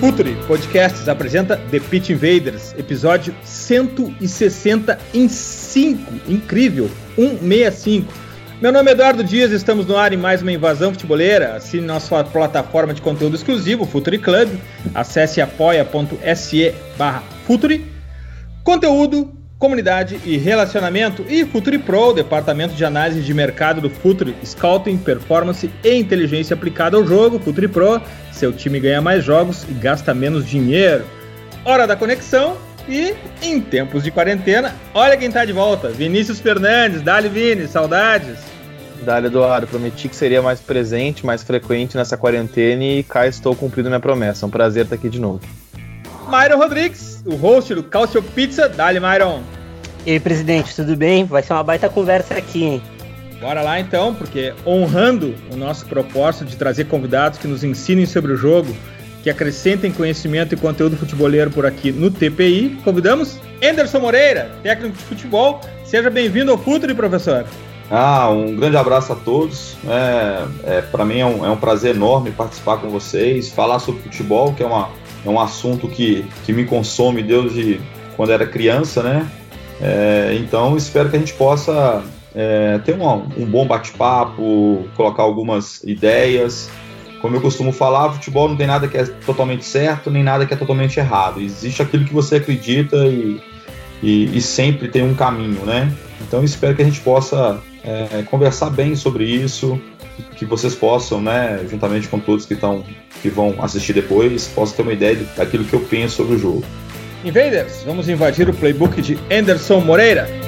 Futuri Podcasts apresenta The Pitch Invaders, episódio 165. Incrível! 165. Meu nome é Eduardo Dias, estamos no ar em mais uma invasão futeboleira. Assine nossa plataforma de conteúdo exclusivo, Futuri Club. Acesse apoia.se barra Futuri. Conteúdo Comunidade e Relacionamento e Futuri Pro, departamento de análise de mercado do Futuri, Scouting, Performance e Inteligência aplicada ao jogo. Futuri Pro, seu time ganha mais jogos e gasta menos dinheiro. Hora da conexão e em tempos de quarentena, olha quem tá de volta, Vinícius Fernandes, Dali Vini, saudades. Dali Eduardo, prometi que seria mais presente, mais frequente nessa quarentena e cá estou cumprindo minha promessa. Um prazer estar aqui de novo. Myron Rodrigues, o host do Calcio Pizza. Dali, Myron. E aí, presidente, tudo bem? Vai ser uma baita conversa aqui, hein? Bora lá então, porque honrando o nosso propósito de trazer convidados que nos ensinem sobre o jogo, que acrescentem conhecimento e conteúdo futeboleiro por aqui no TPI, convidamos Anderson Moreira, técnico de futebol. Seja bem-vindo ao Futuri, professor. Ah, um grande abraço a todos. É, é Para mim é um, é um prazer enorme participar com vocês, falar sobre futebol, que é uma é um assunto que, que me consome desde quando era criança, né? É, então espero que a gente possa é, ter um, um bom bate-papo, colocar algumas ideias. Como eu costumo falar, futebol não tem nada que é totalmente certo, nem nada que é totalmente errado. Existe aquilo que você acredita e, e, e sempre tem um caminho, né? Então espero que a gente possa é, conversar bem sobre isso, que vocês possam, né, juntamente com todos que estão que vão assistir depois, possam ter uma ideia daquilo que eu penso sobre o jogo. Invaders, vamos invadir o playbook de Anderson Moreira.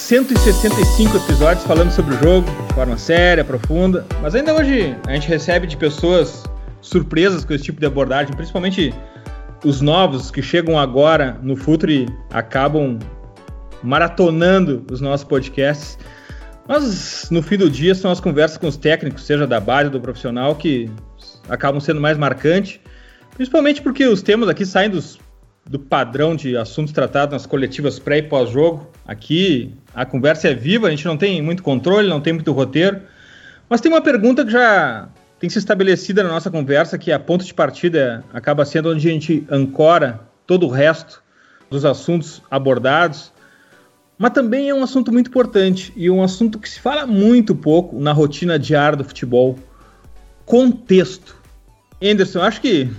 165 episódios falando sobre o jogo de forma séria, profunda, mas ainda hoje a gente recebe de pessoas surpresas com esse tipo de abordagem, principalmente os novos que chegam agora no Futre acabam maratonando os nossos podcasts. Mas no fim do dia são as conversas com os técnicos, seja da base ou do profissional, que acabam sendo mais marcantes, principalmente porque os temas aqui saem dos do padrão de assuntos tratados nas coletivas pré e pós-jogo. Aqui a conversa é viva, a gente não tem muito controle, não tem muito roteiro. Mas tem uma pergunta que já tem se estabelecida na nossa conversa, que a ponto de partida acaba sendo onde a gente ancora todo o resto dos assuntos abordados. Mas também é um assunto muito importante e um assunto que se fala muito pouco na rotina diária do futebol. Contexto. Anderson, acho que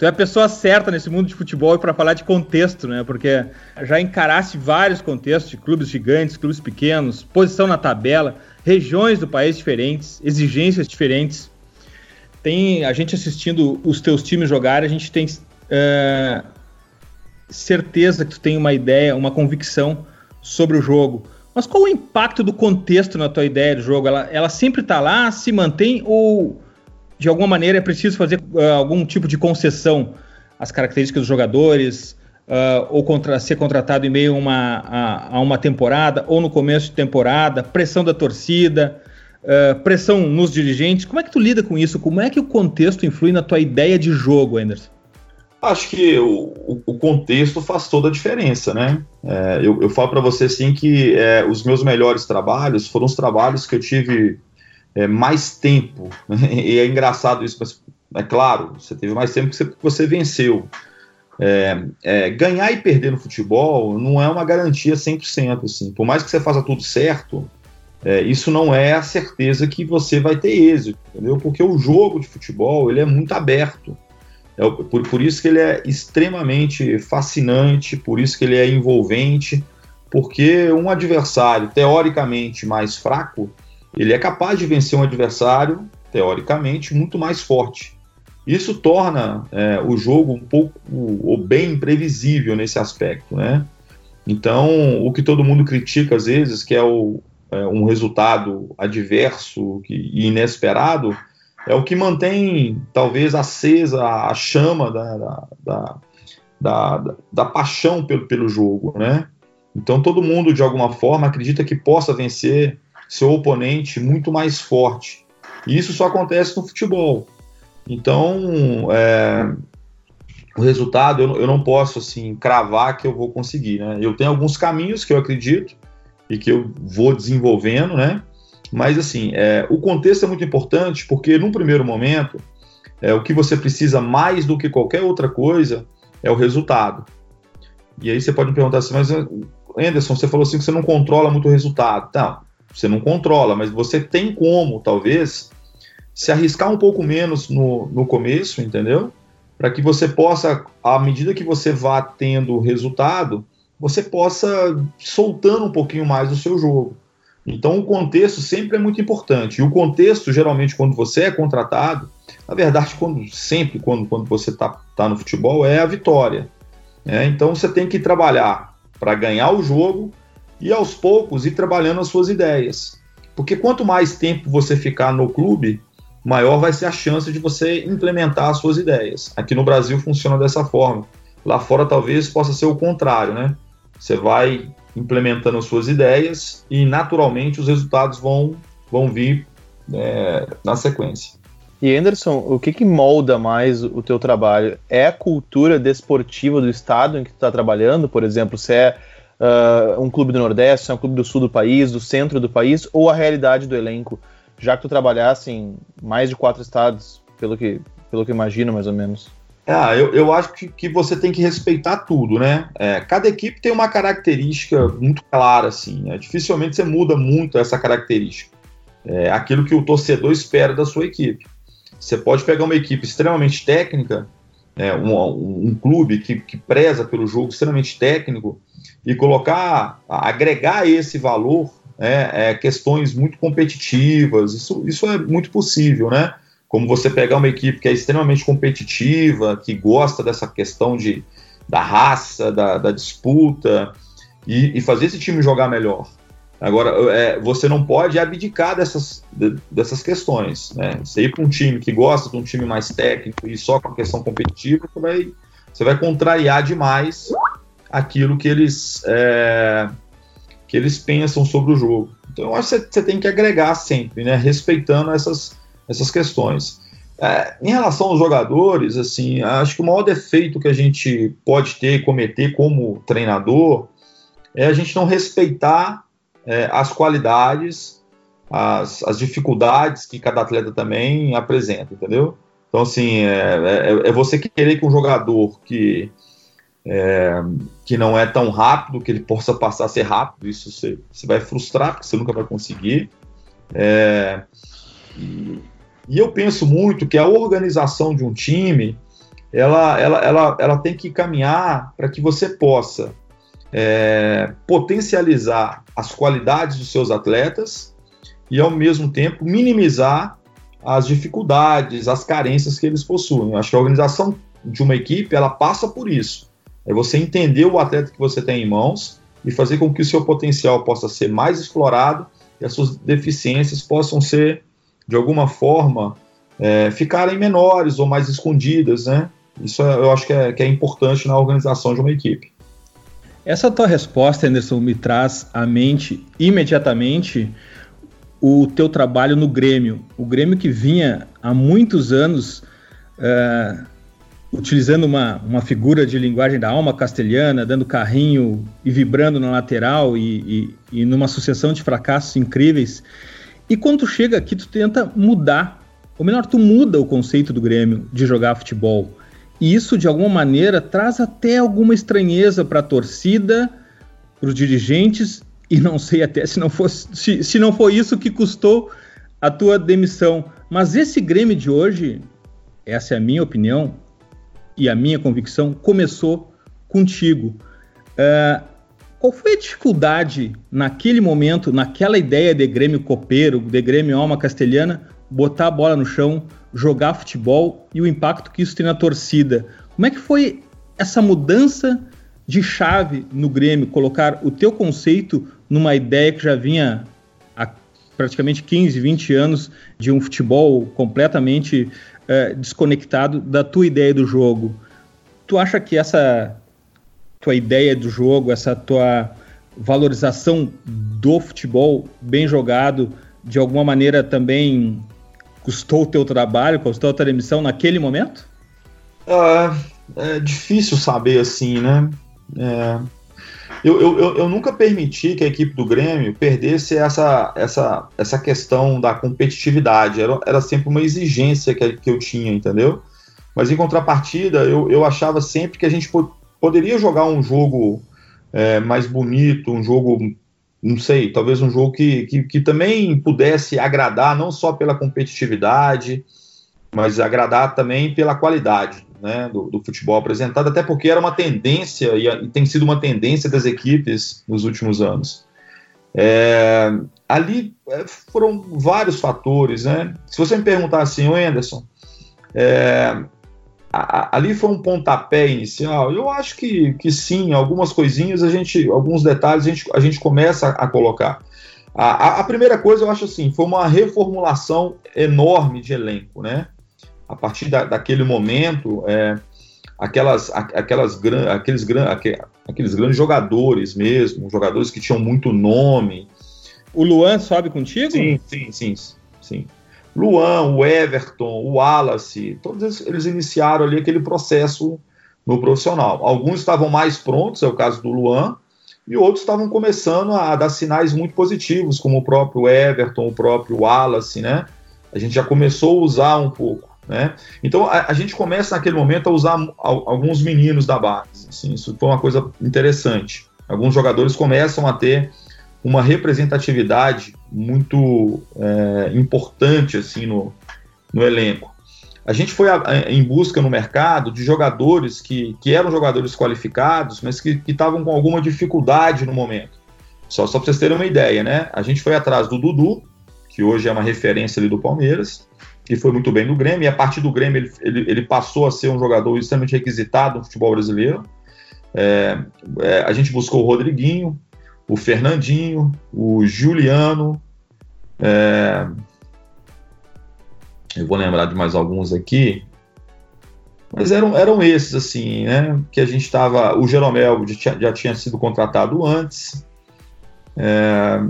tu é a pessoa certa nesse mundo de futebol para falar de contexto, né? Porque já encaraste vários contextos de clubes gigantes, clubes pequenos, posição na tabela, regiões do país diferentes, exigências diferentes. Tem a gente assistindo os teus times jogar, a gente tem uh, certeza que tu tem uma ideia, uma convicção sobre o jogo. Mas qual o impacto do contexto na tua ideia de jogo? Ela, ela sempre está lá, se mantém ou de alguma maneira é preciso fazer uh, algum tipo de concessão às características dos jogadores, uh, ou contra, ser contratado em meio a uma, a, a, uma temporada, ou no começo de temporada, pressão da torcida, uh, pressão nos dirigentes. Como é que tu lida com isso? Como é que o contexto influi na tua ideia de jogo, Anderson? Acho que o, o contexto faz toda a diferença, né? É, eu, eu, falo para você assim que é, os meus melhores trabalhos foram os trabalhos que eu tive é, mais tempo. e é engraçado isso, mas é claro, você teve mais tempo que você, você venceu. é, é, ganhar e perder no futebol não é uma garantia 100%. Assim. Por mais que você faça tudo certo, é, isso não é a certeza que você vai ter êxito, entendeu? Porque o jogo de futebol ele é muito aberto. É, por, por isso que ele é extremamente fascinante, por isso que ele é envolvente, porque um adversário teoricamente mais fraco, ele é capaz de vencer um adversário teoricamente muito mais forte. Isso torna é, o jogo um pouco ou bem imprevisível nesse aspecto, né? Então, o que todo mundo critica às vezes, que é, o, é um resultado adverso e inesperado, é o que mantém talvez acesa a chama da, da, da, da, da paixão pelo, pelo jogo, né? Então todo mundo de alguma forma acredita que possa vencer seu oponente muito mais forte. E isso só acontece no futebol. Então, é, o resultado eu, eu, não posso assim cravar que eu vou conseguir, né? Eu tenho alguns caminhos que eu acredito e que eu vou desenvolvendo, né? Mas assim, é, o contexto é muito importante porque num primeiro momento é, o que você precisa mais do que qualquer outra coisa é o resultado. E aí você pode me perguntar assim, mas Anderson, você falou assim que você não controla muito o resultado. Não, você não controla, mas você tem como, talvez, se arriscar um pouco menos no, no começo, entendeu? Para que você possa, à medida que você vá tendo resultado, você possa soltando um pouquinho mais do seu jogo. Então o contexto sempre é muito importante. E o contexto, geralmente, quando você é contratado, na verdade, quando sempre quando, quando você está tá no futebol, é a vitória. Né? Então você tem que trabalhar para ganhar o jogo e aos poucos ir trabalhando as suas ideias. Porque quanto mais tempo você ficar no clube, maior vai ser a chance de você implementar as suas ideias. Aqui no Brasil funciona dessa forma. Lá fora talvez possa ser o contrário, né? Você vai implementando as suas ideias e naturalmente os resultados vão, vão vir é, na sequência. E Anderson, o que, que molda mais o teu trabalho? É a cultura desportiva do estado em que tu está trabalhando, por exemplo, se é uh, um clube do Nordeste, se é um clube do sul do país, do centro do país, ou a realidade do elenco? Já que tu trabalhasse em mais de quatro estados, pelo que, pelo que imagino, mais ou menos. Ah, eu, eu acho que, que você tem que respeitar tudo, né? É, cada equipe tem uma característica muito clara, assim. Né? Dificilmente você muda muito essa característica. É aquilo que o torcedor espera da sua equipe. Você pode pegar uma equipe extremamente técnica, é, um, um, clube que, que preza pelo jogo extremamente técnico, e colocar, agregar esse valor né, é, questões muito competitivas. Isso, isso é muito possível, né? Como você pegar uma equipe que é extremamente competitiva, que gosta dessa questão de, da raça, da, da disputa, e, e fazer esse time jogar melhor. Agora, é, você não pode abdicar dessas, dessas questões. Né? Você ir para um time que gosta de um time mais técnico e só com a questão competitiva, você vai, você vai contrariar demais aquilo que eles, é, que eles pensam sobre o jogo. Então, eu acho que você, tem que agregar sempre, né? respeitando essas, essas questões. É, em relação aos jogadores, assim, acho que o maior defeito que a gente pode ter cometer como treinador é a gente não respeitar é, as qualidades, as, as dificuldades que cada atleta também apresenta, entendeu? Então, assim, é, é, é você querer que um jogador que, é, que não é tão rápido, que ele possa passar a ser rápido, isso você, você vai frustrar, porque você nunca vai conseguir. É, e, e, eu penso muito que a organização de um time, ela, ela, ela, ela tem que caminhar para que você possa é, potencializar as qualidades dos seus atletas e, ao mesmo tempo, minimizar as dificuldades, as carências que eles possuem. Eu acho que a organização de uma equipe ela passa por isso. É você entender o atleta que você tem em mãos e fazer com que o seu potencial possa ser mais explorado e as suas deficiências possam ser, de alguma forma, é, ficarem menores ou mais escondidas, né? Isso é, eu acho que é, que é importante na organização de uma equipe. Essa tua resposta, Anderson, me traz à mente imediatamente o teu trabalho no Grêmio. O Grêmio que vinha há muitos anos uh, utilizando uma, uma figura de linguagem da alma castelhana, dando carrinho e vibrando na lateral e, e, e numa sucessão de fracassos incríveis. E quando tu chega aqui, tu tenta mudar, ou melhor, tu muda o conceito do Grêmio de jogar futebol. E isso, de alguma maneira, traz até alguma estranheza para a torcida, para os dirigentes, e não sei até se não, fosse, se, se não foi isso que custou a tua demissão. Mas esse Grêmio de hoje, essa é a minha opinião e a minha convicção, começou contigo. Uh, qual foi a dificuldade naquele momento, naquela ideia de Grêmio copeiro, de Grêmio alma castelhana, botar a bola no chão, jogar futebol e o impacto que isso tem na torcida? Como é que foi essa mudança de chave no Grêmio, colocar o teu conceito numa ideia que já vinha há praticamente 15, 20 anos de um futebol completamente uh, desconectado da tua ideia do jogo? Tu acha que essa tua ideia do jogo, essa tua valorização do futebol bem jogado, de alguma maneira também custou o teu trabalho, custou a tua demissão naquele momento? É, é difícil saber assim, né? É, eu, eu, eu, nunca permiti que a equipe do Grêmio perdesse essa, essa, essa questão da competitividade. Era, era sempre uma exigência que, que eu tinha, entendeu? Mas em contrapartida, eu, eu achava sempre que a gente poderia jogar um jogo é, mais bonito, um jogo, não sei, talvez um jogo que, que, que, também pudesse agradar, não só pela competitividade, mas agradar também pela qualidade né, do, do futebol apresentado, até porque era uma tendência, e, e, tem sido uma tendência das equipes nos últimos anos. É, ali é, foram vários fatores, né? Se você me perguntar assim, o Anderson, é, ali foi um pontapé inicial. Eu acho que, que sim, algumas coisinhas a gente, alguns detalhes a gente, a gente começa a, a colocar. A, a, primeira coisa eu acho assim, foi uma reformulação enorme de elenco, né? A partir da, daquele momento, é, aquelas, aquelas, aqueles, aqueles grandes jogadores mesmo, jogadores que tinham muito nome. O Luan sobe contigo? Sim, sim, sim, sim. Luan, o Everton, o Wallace, todos eles iniciaram ali aquele processo no profissional. Alguns estavam mais prontos, é o caso do Luan, e outros estavam começando a dar sinais muito positivos, como o próprio Everton, o próprio Wallace, né? A gente já começou a usar um pouco, né? Então a, a gente começa naquele momento a usar alguns meninos da base, assim, isso foi uma coisa interessante. Alguns jogadores começam a ter uma representatividade muito é, importante assim no, no elenco. A gente foi a, a, em busca no mercado de jogadores que, que eram jogadores qualificados, mas que estavam com alguma dificuldade no momento. Só, só para vocês terem uma ideia, né? A gente foi atrás do Dudu, que hoje é uma referência ali do Palmeiras, que foi muito bem no Grêmio, e a partir do Grêmio ele, ele, ele passou a ser um jogador extremamente requisitado no futebol brasileiro. É, é, a gente buscou o Rodriguinho, o Fernandinho, o Juliano. É... Eu vou lembrar de mais alguns aqui. Mas eram, eram esses, assim, né? Que a gente estava. O Jeromel já, tinha sido contratado antes. É,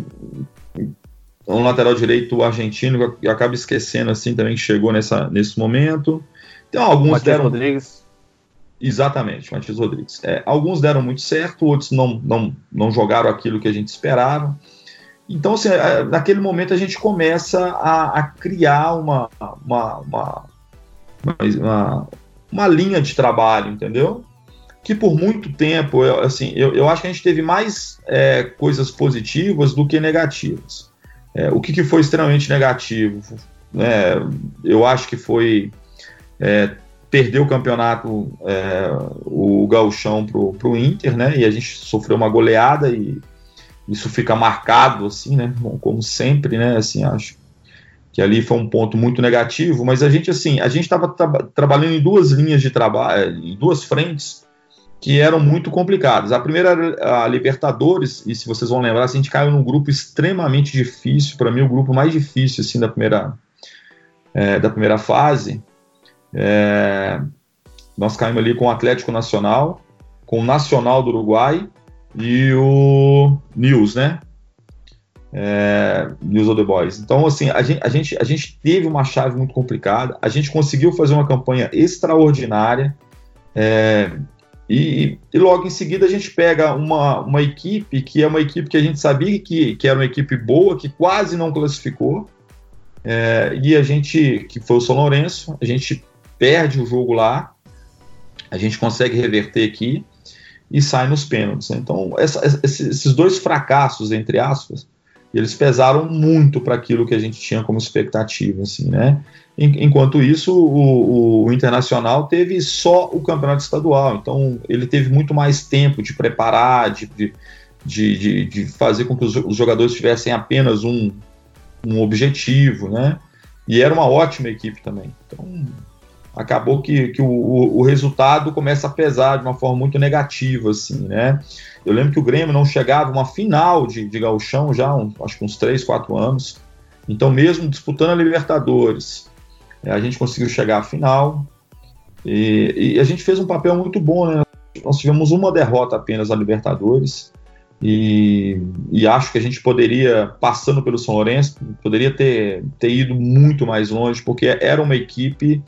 um lateral direito argentino, que eu acabo esquecendo assim também, que chegou nessa, nesse momento. Então, alguns Matias deram. Rodrigues. Exatamente, Matias Rodrigues. É, alguns deram muito certo, outros não, não, não jogaram aquilo que a gente esperava. Então, assim, é, naquele momento a gente começa a, a criar uma, uma, uma, uma, uma, linha de trabalho, entendeu? Que por muito tempo, eu, assim, eu, eu acho que a gente teve mais é, coisas positivas do que negativas. É, o que, que, foi extremamente negativo? É, eu acho que foi é, perdeu o campeonato, é, o gauchão pro, pro Inter, né? E a gente sofreu uma goleada e isso fica marcado, assim, né? Como sempre, né? Assim, acho que ali foi um ponto muito negativo, mas a gente, assim, a gente estava tra trabalhando em duas linhas de trabalho, em duas frentes que eram muito complicadas. A primeira era a Libertadores, e se vocês vão lembrar, assim, a gente caiu num grupo extremamente difícil, para mim o grupo mais difícil, assim, da primeira, é, da primeira fase, é, nós caímos ali com o Atlético Nacional, com o Nacional do Uruguai e o News, né? É, News of the Boys. Então, assim, a gente, a, gente, a gente teve uma chave muito complicada, a gente conseguiu fazer uma campanha extraordinária, é, e, e, logo em seguida a gente pega uma, uma equipe que é uma equipe que a gente sabia que, que era uma equipe boa, que quase não classificou, é, e a gente, que foi o São Lourenço, a gente perde o jogo lá. a gente consegue reverter aqui e sai nos pênaltis. Então, essa, esses dois fracassos, entre aspas, eles pesaram muito para aquilo que a gente tinha como expectativa, assim, né? Enquanto isso, o, o, Internacional teve só o campeonato estadual, então ele teve muito mais tempo de preparar, de, de, de, de fazer com que os, os jogadores tivessem apenas um, um objetivo, né? E era uma ótima equipe também. Então, acabou que, que o, o, resultado começa a pesar de uma forma muito negativa, assim, né? Eu lembro que o Grêmio não chegava a uma final de, de gauchão já, um, acho que uns 3, 4 anos. Então, mesmo disputando a Libertadores, é, a gente conseguiu chegar à final. E, e, a gente fez um papel muito bom, né? Nós tivemos uma derrota apenas na Libertadores. E, e, acho que a gente poderia, passando pelo São Lourenço, poderia ter, ter ido muito mais longe, porque era uma equipe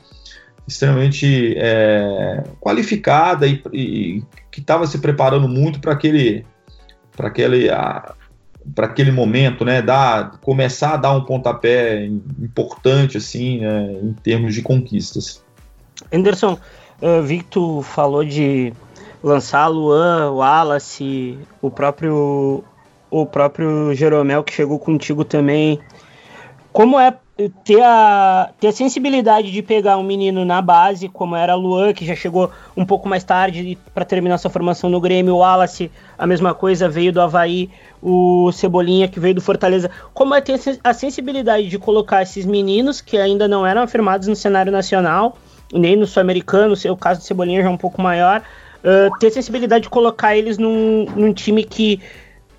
extremamente é, qualificada e, e que estava se preparando muito para aquele para aquele para aquele momento, né, dar, começar a dar um pontapé importante assim, né, em termos de conquistas. Anderson, uh, vi que tu falou de lançar Luan, Wallace, o próprio o próprio Jeromel que chegou contigo também. Como é ter a, ter a sensibilidade de pegar um menino na base, como era Luan, que já chegou um pouco mais tarde para terminar sua formação no Grêmio, o Wallace, a mesma coisa, veio do Havaí, o Cebolinha, que veio do Fortaleza. Como é ter a sensibilidade de colocar esses meninos, que ainda não eram afirmados no cenário nacional, nem no sul-americano, o caso do Cebolinha já é um pouco maior, uh, ter sensibilidade de colocar eles num, num time que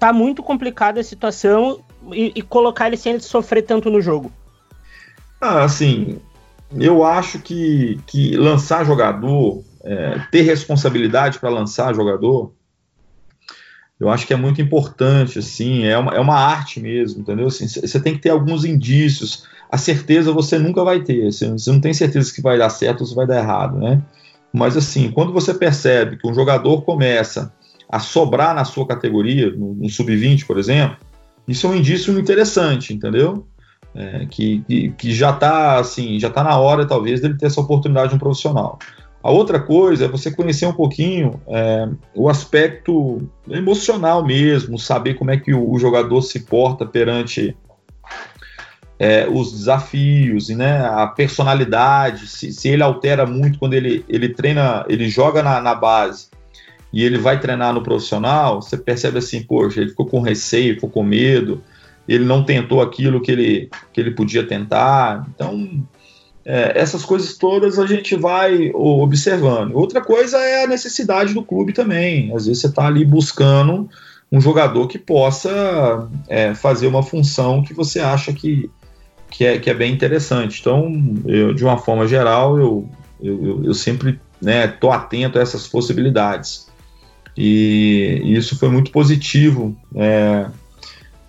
tá muito complicada a situação e, e colocar eles sem eles sofrer tanto no jogo. Ah, assim, eu acho que, que lançar jogador, é, ter responsabilidade para lançar jogador, eu acho que é muito importante, assim, é uma, é uma arte mesmo, entendeu? Assim, você tem que ter alguns indícios. A certeza você nunca vai ter, você, não tem certeza que vai dar certo ou se vai dar errado, né? Mas assim, quando você percebe que um jogador começa a sobrar na sua categoria, no, no sub-20, por exemplo, isso é um indício interessante, entendeu? É, que, que, já está assim, já tá na hora talvez dele ter essa oportunidade de um profissional. A outra coisa é você conhecer um pouquinho é, o aspecto emocional mesmo, saber como é que o, o jogador se porta perante é, os desafios, né, a personalidade, se, se, ele altera muito quando ele, ele treina, ele joga na, na base e ele vai treinar no profissional, você percebe assim, poxa, ele ficou com receio, ficou com medo, ele não tentou aquilo que ele, que ele podia tentar. Então, é, essas coisas todas a gente vai observando. Outra coisa é a necessidade do clube também. Às vezes você está ali buscando um jogador que possa é, fazer uma função que você acha que, que, é, que é bem interessante. Então, eu, de uma forma geral, eu, eu, eu sempre estou né, atento a essas possibilidades. E, e isso foi muito positivo. É,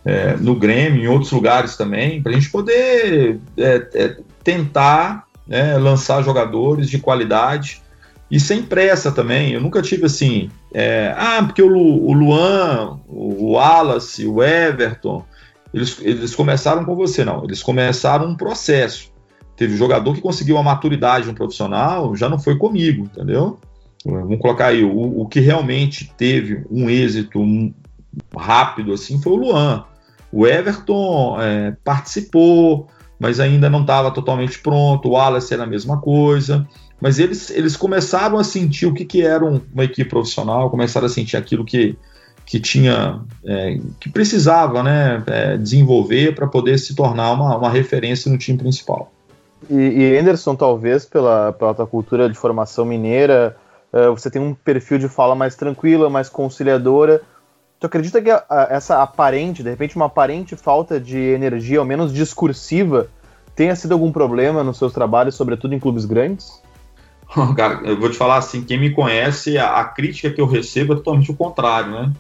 é, no Grêmio, em outros lugares também, para a gente poder é, é, tentar né, lançar jogadores de qualidade e sem pressa também. Eu nunca tive assim, é, ah, porque o, o Luan, o Wallace, o Everton, eles, eles começaram com você, não. Eles começaram um processo. Teve jogador que conseguiu a maturidade no profissional, já não foi comigo, entendeu? Vamos colocar aí, o, o que realmente teve um êxito rápido assim foi o Luan. O Everton é, participou, mas ainda não estava totalmente pronto. O Wallace era a mesma coisa. Mas eles, eles começaram a sentir o que, que era uma equipe profissional, começaram a sentir aquilo que, que tinha, é, que precisava né, é, desenvolver para poder se tornar uma, uma referência no time principal. E, e Anderson, talvez pela, pela tua cultura de formação mineira, uh, você tem um perfil de fala mais tranquila, mais conciliadora. Tu acredita que a, a, essa aparente, de repente, uma aparente falta de energia, ao menos discursiva, tenha sido algum problema nos seus trabalhos, sobretudo em clubes grandes? Cara, eu vou te falar assim, quem me conhece, a, a crítica que eu recebo é totalmente o contrário, né?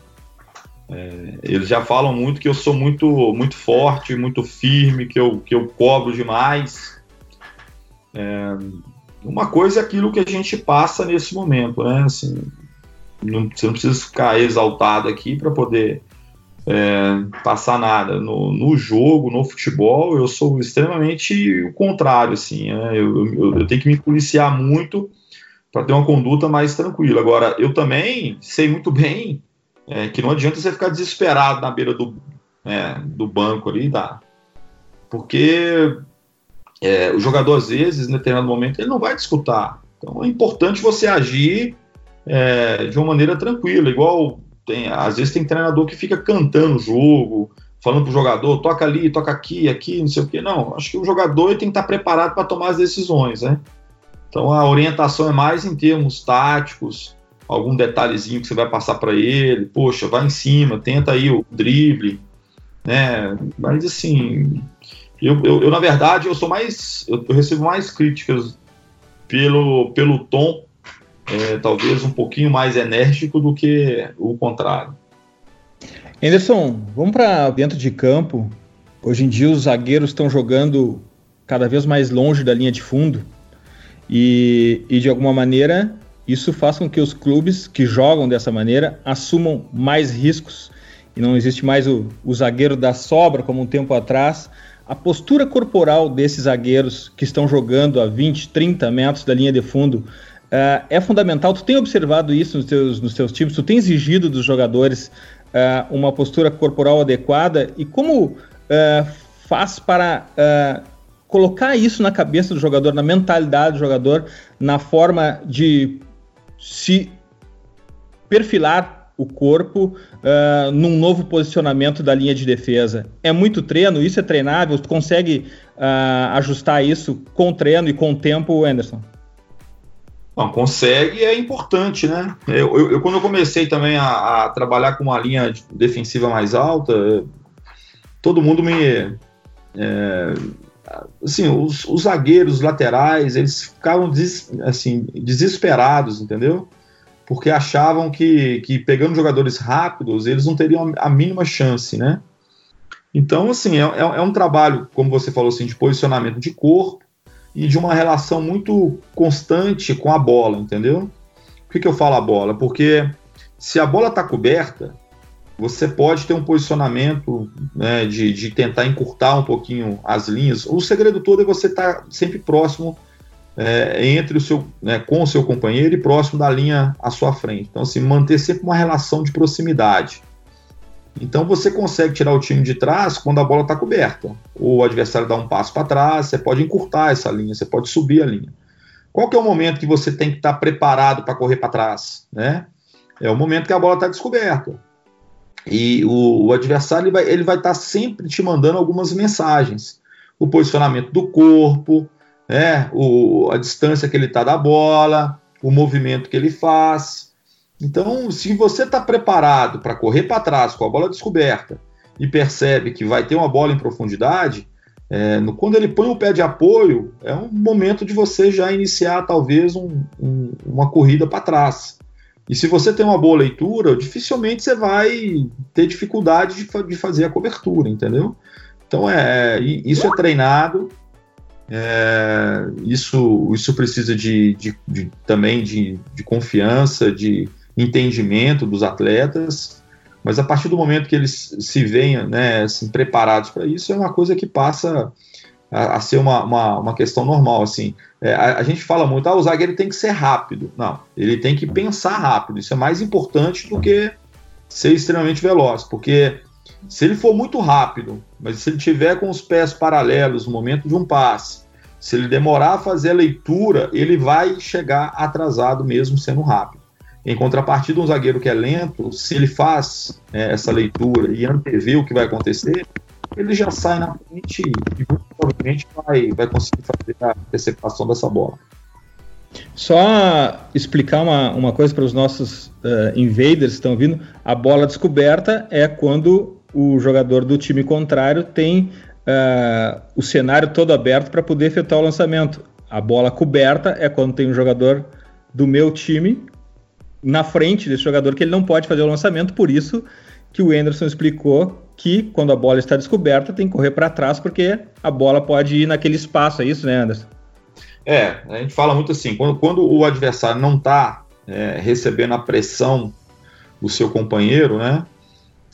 É, eles já falam muito que eu sou muito, muito forte, muito firme, que eu, que eu cobro demais. É, uma coisa é aquilo que a gente passa nesse momento, né? Assim, não, você não precisa ficar exaltado aqui para poder é, passar nada. No, no, jogo, no futebol, eu sou extremamente o contrário, assim, né? eu, eu, eu, tenho que me policiar muito para ter uma conduta mais tranquila. Agora, eu também sei muito bem é, que não adianta você ficar desesperado na beira do, é, do banco ali, tá? Porque é, o jogador, às vezes, em determinado momento, ele não vai disputar. Então é importante você agir é, de uma maneira tranquila, igual tem, às vezes tem treinador que fica cantando o jogo, falando pro jogador, toca ali, toca aqui, aqui, não sei o que. Não, acho que o jogador tem que estar preparado para tomar as decisões, né? Então a orientação é mais em termos táticos, algum detalhezinho que você vai passar para ele, poxa, vai em cima, tenta aí o drible, né? Mas assim, eu, eu, eu na verdade eu sou mais, eu, eu, recebo mais críticas pelo, pelo tom, é, talvez um pouquinho mais enérgico do que o contrário. Anderson, vamos para dentro de campo. Hoje em dia os zagueiros estão jogando cada vez mais longe da linha de fundo e, e de alguma maneira isso faz com que os clubes que jogam dessa maneira assumam mais riscos e não existe mais o, o zagueiro da sobra como um tempo atrás. A postura corporal desses zagueiros que estão jogando a 20, 30 metros da linha de fundo uh, é fundamental. Tu tem observado isso nos teus, nos teus times? Tu tem exigido dos jogadores uh, uma postura corporal adequada e como uh, faz para colocar isso na cabeça do jogador, na mentalidade do jogador, na forma de se perfilar o corpo uh, num novo posicionamento da linha de defesa. É muito treino, isso é treinável, tu consegue uh, ajustar isso com treino e com o tempo, Anderson? Não, consegue é importante, né? Eu, eu, eu quando eu comecei também a, a, trabalhar com uma linha defensiva mais alta, todo mundo me. É, assim, os, os, zagueiros, os laterais, eles ficavam des, assim, desesperados, entendeu? Porque achavam que, que pegando jogadores rápidos, eles não teriam a mínima chance, né? Então, assim, é, é, é um trabalho, como você falou assim, de posicionamento de corpo, e de uma relação muito constante com a bola, entendeu? Por que, que eu falo a bola? Porque se a bola está coberta, você pode ter um posicionamento né, de, de, tentar encurtar um pouquinho as linhas. O segredo todo é você estar tá sempre próximo é, entre o seu, né, com o seu companheiro e próximo da linha à sua frente. Então, assim, manter sempre uma relação de proximidade. Então você consegue tirar o time de trás quando a bola está coberta. O adversário dá um passo para trás, você pode encurtar essa linha, você pode subir a linha. Qual que é o momento que você tem que estar tá preparado para correr para trás? Né? É o momento que a bola está descoberta. E o, o, adversário ele vai, ele vai estar tá sempre te mandando algumas mensagens. O posicionamento do corpo, né? o, a distância que ele está da bola, o movimento que ele faz. Então, se você está preparado para correr para trás com a bola descoberta e percebe que vai ter uma bola em profundidade, é, no, quando ele põe o pé de apoio, é um momento de você já iniciar talvez um, um, uma corrida para trás. E se você tem uma boa leitura, dificilmente você vai ter dificuldade de, de fazer a cobertura, entendeu? Então é, isso é treinado, é, isso, isso precisa de, de, de também de, de confiança, de, entendimento dos atletas, mas a partir do momento que eles se venham né, assim, preparados para isso, é uma coisa que passa a, a ser uma, uma, uma, questão normal. Assim. É, a, a, gente fala muito, ah, o zagueiro tem que ser rápido. Não, ele tem que pensar rápido. Isso é mais importante do que ser extremamente veloz, porque se ele for muito rápido, mas se ele tiver com os pés paralelos no momento de um passe, se ele demorar a fazer a leitura, ele vai chegar atrasado mesmo sendo rápido. Em contrapartida, um zagueiro que é lento, se ele faz é, essa leitura e antevê o que vai acontecer, ele já sai na frente e provavelmente vai, vai conseguir fazer a interceptação dessa bola. Só explicar uma, uma coisa para os nossos uh, invaders que estão vindo: a bola descoberta é quando o jogador do time contrário tem uh, o cenário todo aberto para poder efetuar o lançamento. A bola coberta é quando tem um jogador do meu time na frente desse jogador que ele não pode fazer o lançamento, por isso que o Anderson explicou que quando a bola está descoberta tem que correr para trás porque a bola pode ir naquele espaço, é isso, né, Anderson? É, a gente fala muito assim, quando, quando o adversário não está é, recebendo a pressão do seu companheiro, né,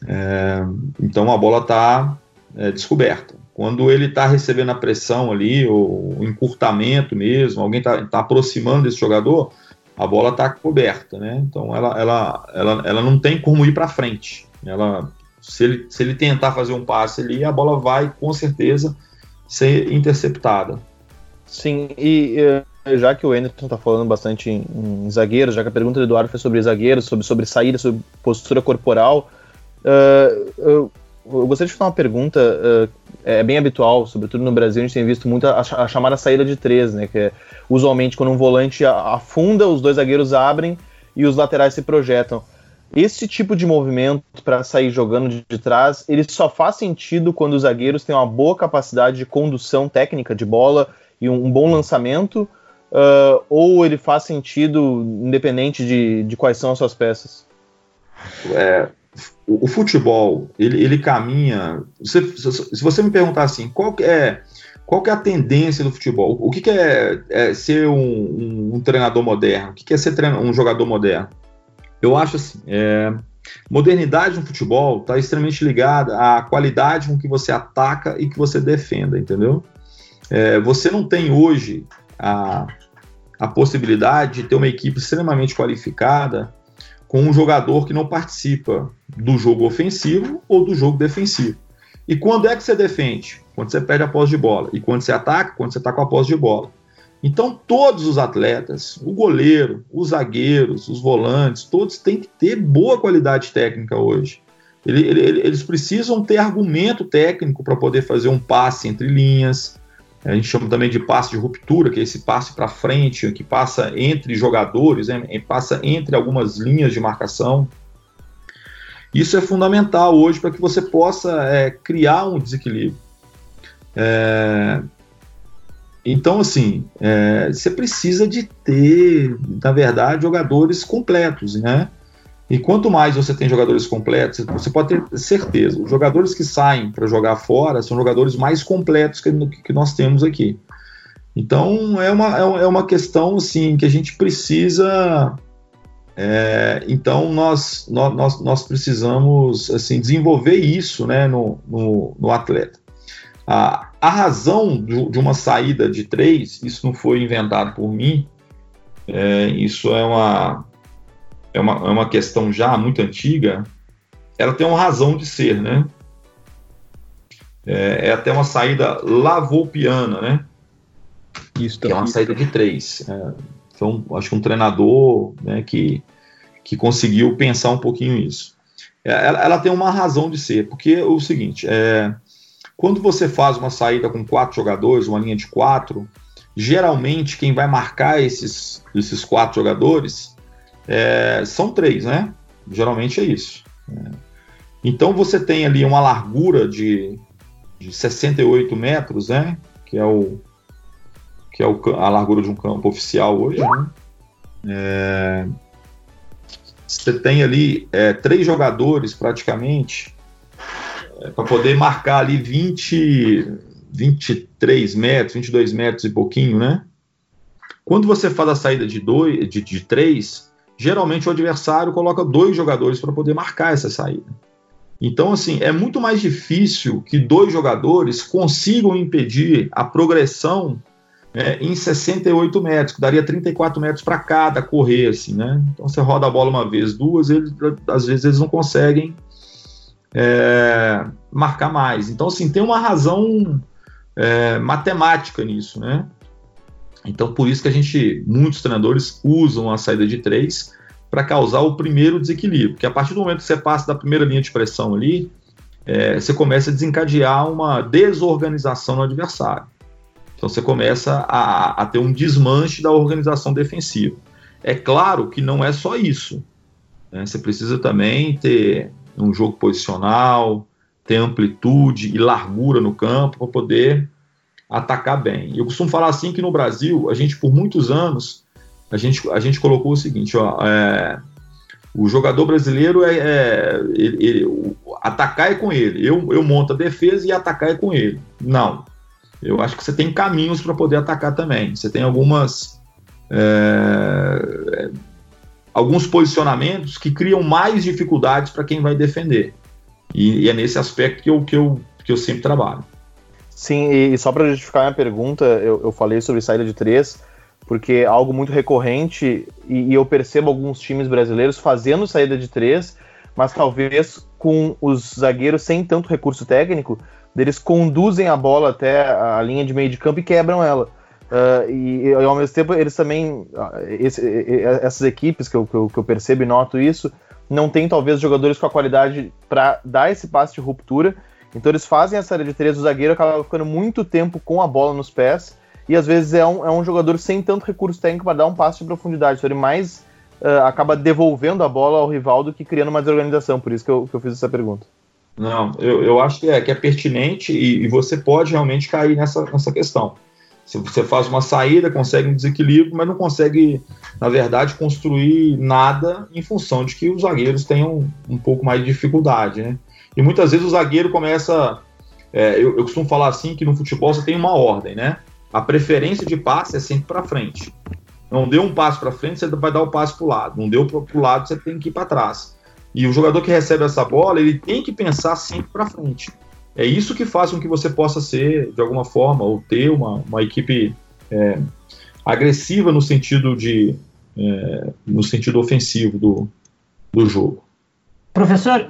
é, então a bola está é, descoberta. Quando ele está recebendo a pressão ali, o, o encurtamento mesmo, alguém está tá aproximando desse jogador, a bola está coberta, né? Então ela, ela, ela, ela não tem como ir para frente. Ela, se ele, se ele tentar fazer um passe ali, a bola vai com certeza ser interceptada. Sim, e uh, já que o Anderson está falando bastante em, em, zagueiros, já que a pergunta do Eduardo foi sobre zagueiros, sobre, sobre saída, sobre postura corporal, uh, eu, gostaria de fazer uma pergunta, uh, é bem habitual, sobretudo no Brasil, a gente tem visto muito a, a chamada saída de três, né, que é usualmente quando um volante afunda, os dois zagueiros abrem e os laterais se projetam. Esse tipo de movimento para sair jogando de, de, trás, ele só faz sentido quando os zagueiros têm uma boa capacidade de condução técnica de bola e um, um bom lançamento, uh, ou ele faz sentido independente de, de quais são as suas peças? É, o, o, futebol, ele, ele caminha. Se, se, você me perguntar assim, qual é qual que é a tendência do futebol? O que, que é, é, ser um, um, um, treinador moderno? O que, que é ser um jogador moderno? Eu acho assim, é, modernidade no futebol está extremamente ligada à qualidade com que você ataca e que você defenda, entendeu? É, você não tem hoje a, a possibilidade de ter uma equipe extremamente qualificada com um jogador que não participa do jogo ofensivo ou do jogo defensivo. E quando é que você defende? Quando você perde a posse de bola. E quando você ataca? Quando você está com a posse de bola. Então, todos os atletas, o goleiro, os zagueiros, os volantes, todos têm que ter boa qualidade técnica hoje. Ele, ele, eles precisam ter argumento técnico para poder fazer um passe entre linhas. A gente chama também de passe de ruptura, que é esse passe para frente, que passa entre jogadores, né, passa entre algumas linhas de marcação. Isso é fundamental hoje para que você possa é, criar um desequilíbrio. É, então, assim, é, você precisa de ter, na verdade, jogadores completos, né? E quanto mais você tem jogadores completos, você pode ter certeza, os jogadores que saem para jogar fora são jogadores mais completos que, que nós temos aqui. Então, é uma, é uma questão, assim, que a gente precisa... É, então, nós, nós, nós precisamos, assim, desenvolver isso, né, no, no, no atleta. A, a razão de, de, uma saída de três, isso não foi inventado por mim, é, isso é uma, é, uma, é uma questão já muito antiga, ela tem uma razão de ser, né? É, é até uma saída lavoupiana, né? Isso que é uma saída de três. É, foi um, acho que um treinador né, que, que conseguiu pensar um pouquinho isso. É, ela, ela, tem uma razão de ser, porque é o seguinte, é, quando você faz uma saída com quatro jogadores, uma linha de quatro, geralmente quem vai marcar esses, esses quatro jogadores é, são três, né? Geralmente é isso. É. Então você tem ali uma largura de, de 68 metros, né? Que é, o, que é o, a largura de um campo oficial hoje, né? É, você tem ali é, três jogadores praticamente é, para poder marcar ali 20, 23 metros, 22 metros e pouquinho, né? Quando você faz a saída de, dois, de, de três, geralmente o adversário coloca dois jogadores para poder marcar essa saída. Então, assim, é muito mais difícil que dois jogadores consigam impedir a progressão né, em 68 metros, que daria 34 metros para cada correr, assim, né? Então você roda a bola uma vez, duas, eles, às vezes eles não conseguem é, marcar mais. Então, assim, tem uma razão é, matemática nisso, né? Então, por isso que a gente, muitos treinadores usam a saída de três para causar o primeiro desequilíbrio, porque a partir do momento que você passa da primeira linha de pressão ali, é, você começa a desencadear uma desorganização no adversário. Então você começa a, a, ter um desmanche da organização defensiva. É claro que não é só isso. Né? Você precisa também ter um jogo posicional, ter amplitude e largura no campo para poder atacar bem. Eu costumo falar assim que no Brasil, a gente por muitos anos, a gente, a gente colocou o seguinte, ó, é, o jogador brasileiro é, é ele, ele, atacar é com ele. Eu, eu monto a defesa e atacar é com ele. Não. Eu acho que você tem caminhos para poder atacar também. Você tem algumas é, alguns posicionamentos que criam mais dificuldades para quem vai defender. E, e, é nesse aspecto que eu, que eu, que eu sempre trabalho. Sim, e só para justificar minha pergunta, eu, eu falei sobre saída de três, porque é algo muito recorrente e, e eu percebo alguns times brasileiros fazendo saída de três, mas talvez com os zagueiros sem tanto recurso técnico, eles conduzem a bola até a linha de meio de campo e quebram ela. Uh, e, e, ao mesmo tempo eles também esse, essas equipes que eu, que eu, que eu percebo e noto isso não tem talvez jogadores com a qualidade para dar esse passe de ruptura então eles fazem a série de três, o zagueiro acaba ficando muito tempo com a bola nos pés, e às vezes é um, é um jogador sem tanto recurso técnico para dar um passe de profundidade. Então ele mais uh, acaba devolvendo a bola ao rival do que criando uma desorganização. Por isso que eu, que eu fiz essa pergunta. Não, eu, eu acho que é, que é pertinente e, e você pode realmente cair nessa, nessa questão. Se você faz uma saída, consegue um desequilíbrio, mas não consegue, na verdade, construir nada em função de que os zagueiros tenham um pouco mais de dificuldade, né? E muitas vezes o zagueiro começa. É, eu, eu, costumo falar assim que no futebol você tem uma ordem, né? A preferência de passe é sempre para frente. Não deu um passo para frente, você vai dar o passo para o lado. Não deu para o lado, você tem que ir para trás. E o jogador que recebe essa bola, ele tem que pensar sempre para frente. É isso que faz com que você possa ser, de alguma forma, ou ter uma, uma equipe é, agressiva no sentido de é, no sentido ofensivo do, do jogo. Professor,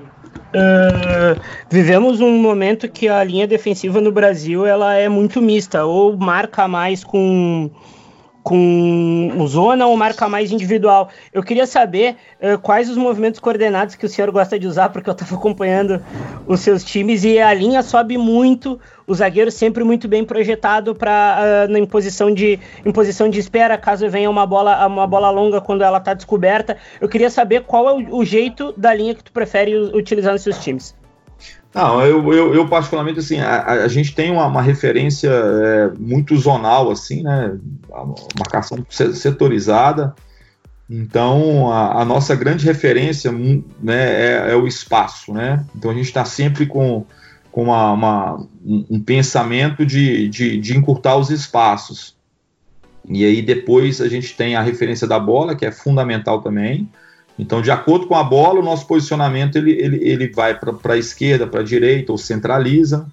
Uh, vivemos um momento que a linha defensiva no Brasil ela é muito mista, ou marca mais com com zona ou marca mais individual. Eu queria saber uh, quais os movimentos coordenados que o senhor gosta de usar, porque eu estava acompanhando os seus times e a linha sobe muito, o zagueiro sempre muito bem projetado para uh, em posição de em posição de espera caso venha uma bola uma bola longa quando ela está descoberta. Eu queria saber qual é o, o jeito da linha que tu prefere utilizar nos seus times. Não, eu, eu, eu, particularmente, assim, a, a gente tem uma, uma referência é, muito zonal, assim, né, marcação setorizada, então a, a nossa grande referência, né, é, é, o espaço, né, então a gente está sempre com, com uma, uma, um pensamento de, de, de encurtar os espaços, e aí depois a gente tem a referência da bola, que é fundamental também, então, de acordo com a bola, o nosso posicionamento ele, ele, ele vai para a esquerda, para a direita, ou centraliza.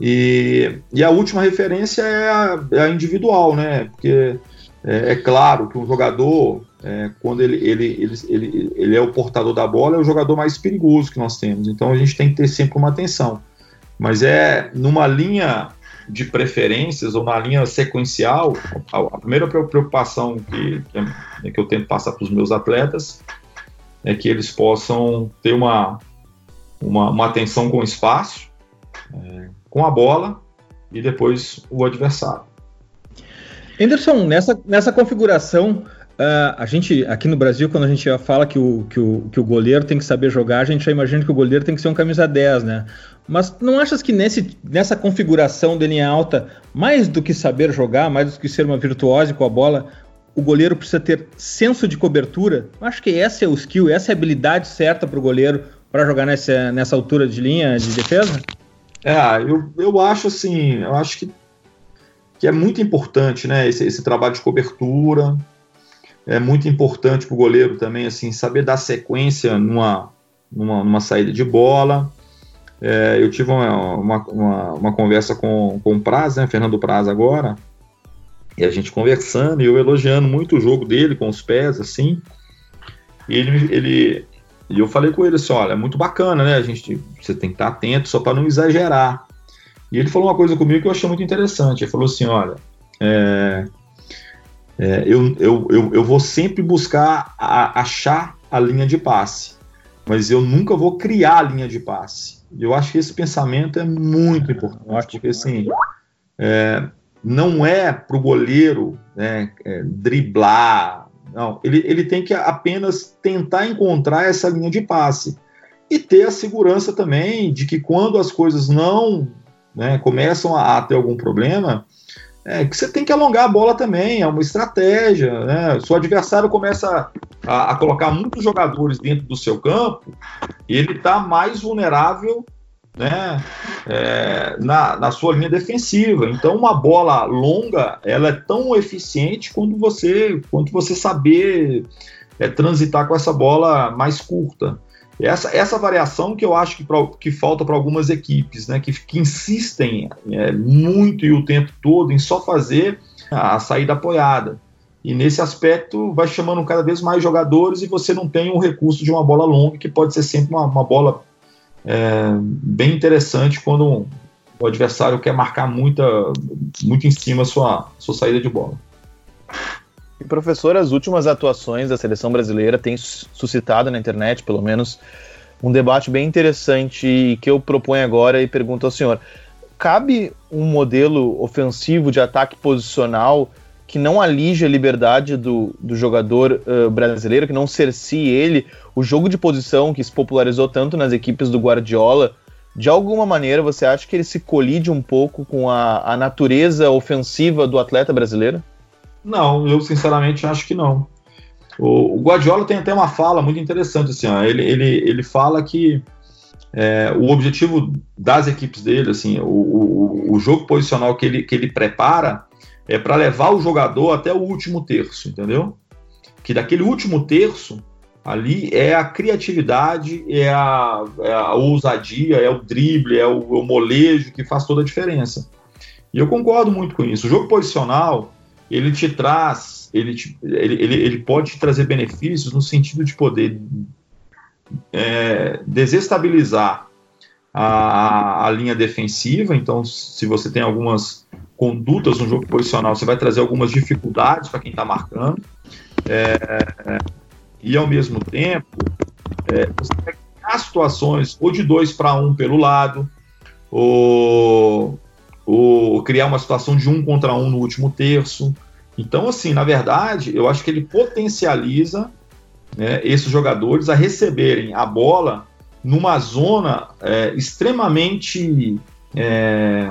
E, e a última referência é a, é a individual, né? Porque é, é, claro que um jogador, é, quando ele, ele, ele, ele, ele é o portador da bola, é o jogador mais perigoso que nós temos. Então a gente tem que ter sempre uma atenção. Mas é numa linha de preferências ou na linha sequencial, a, primeira preocupação que, que, que eu tento passar para os meus atletas é que eles possam ter uma, uma, uma atenção com o espaço, é, com a bola e depois o adversário. Anderson, nessa, nessa configuração, uh, a gente aqui no Brasil, quando a gente fala que o, que, o, que o goleiro tem que saber jogar, a gente já imagina que o goleiro tem que ser um camisa 10, né? Mas não achas que nesse, nessa configuração de linha alta, mais do que saber jogar, mais do que ser uma virtuose com a bola, o goleiro precisa ter senso de cobertura. Acho que esse é o skill, essa é a habilidade certa para o goleiro para jogar nessa, nessa altura de linha de defesa? É, eu, eu acho assim, eu acho que, que é muito importante, né, esse, esse trabalho de cobertura. É muito importante para o goleiro também, assim, saber dar sequência numa, numa, numa saída de bola. É, eu tive uma, uma, uma, uma, conversa com, com o Praz, né, Fernando Praz agora, e a gente conversando, e eu elogiando muito o jogo dele com os pés, assim. E ele, ele e eu falei com ele assim: olha, é muito bacana, né? A gente, você tem que estar atento só para não exagerar. E ele falou uma coisa comigo que eu achei muito interessante. Ele falou assim: olha, é, é, eu, eu, eu, eu, vou sempre buscar a, achar a linha de passe, mas eu nunca vou criar a linha de passe. Eu acho que esse pensamento é muito importante, porque assim, é, não é para o goleiro né, é, driblar, não. Ele, ele tem que apenas tentar encontrar essa linha de passe e ter a segurança também de que quando as coisas não né, começam a, a, ter algum problema, é, que você tem que alongar a bola também, é uma estratégia. Né? Se o adversário começa a, a colocar muitos jogadores dentro do seu campo, ele está mais vulnerável né, é, na, na sua linha defensiva. Então, uma bola longa, ela é tão eficiente quanto você, quanto você saber é, transitar com essa bola mais curta. Essa, essa variação que eu acho que, pra, que falta para algumas equipes, né, que, que insistem é, muito e o tempo todo em só fazer a, a saída apoiada. e nesse aspecto vai chamando cada vez mais jogadores e você não tem o recurso de uma bola longa, que pode ser sempre uma, uma bola é, bem interessante quando o adversário quer marcar muita, muito em cima a sua, sua saída de bola. Professor, as últimas atuações da seleção brasileira têm suscitado na internet, pelo menos, um debate bem interessante que eu proponho agora e pergunto ao senhor: cabe um modelo ofensivo de ataque posicional que não alige a liberdade do, do jogador uh, brasileiro, que não cercie ele, o jogo de posição que se popularizou tanto nas equipes do Guardiola, de alguma maneira você acha que ele se colide um pouco com a, a natureza ofensiva do atleta brasileiro? Não, eu sinceramente acho que não. O, o Guardiola tem até uma fala muito interessante, assim, ó, ele, ele, ele fala que é, o objetivo das equipes dele, assim, o, o, o jogo posicional que ele, que ele prepara é para levar o jogador até o último terço, entendeu? Que daquele último terço ali é a criatividade, é a, é a ousadia, é o drible, é o, é o, molejo que faz toda a diferença. E eu concordo muito com isso. O jogo posicional ele te traz, ele, te, ele, ele, ele pode te trazer benefícios no sentido de poder é, desestabilizar a, a, linha defensiva. Então, se você tem algumas condutas no jogo posicional, você vai trazer algumas dificuldades para quem está marcando. É, e ao mesmo tempo, é, você vai criar situações ou de dois para um pelo lado, ou, criar uma situação de um contra um no último terço. Então, assim, na verdade, eu acho que ele potencializa né, esses jogadores a receberem a bola numa zona é, extremamente é,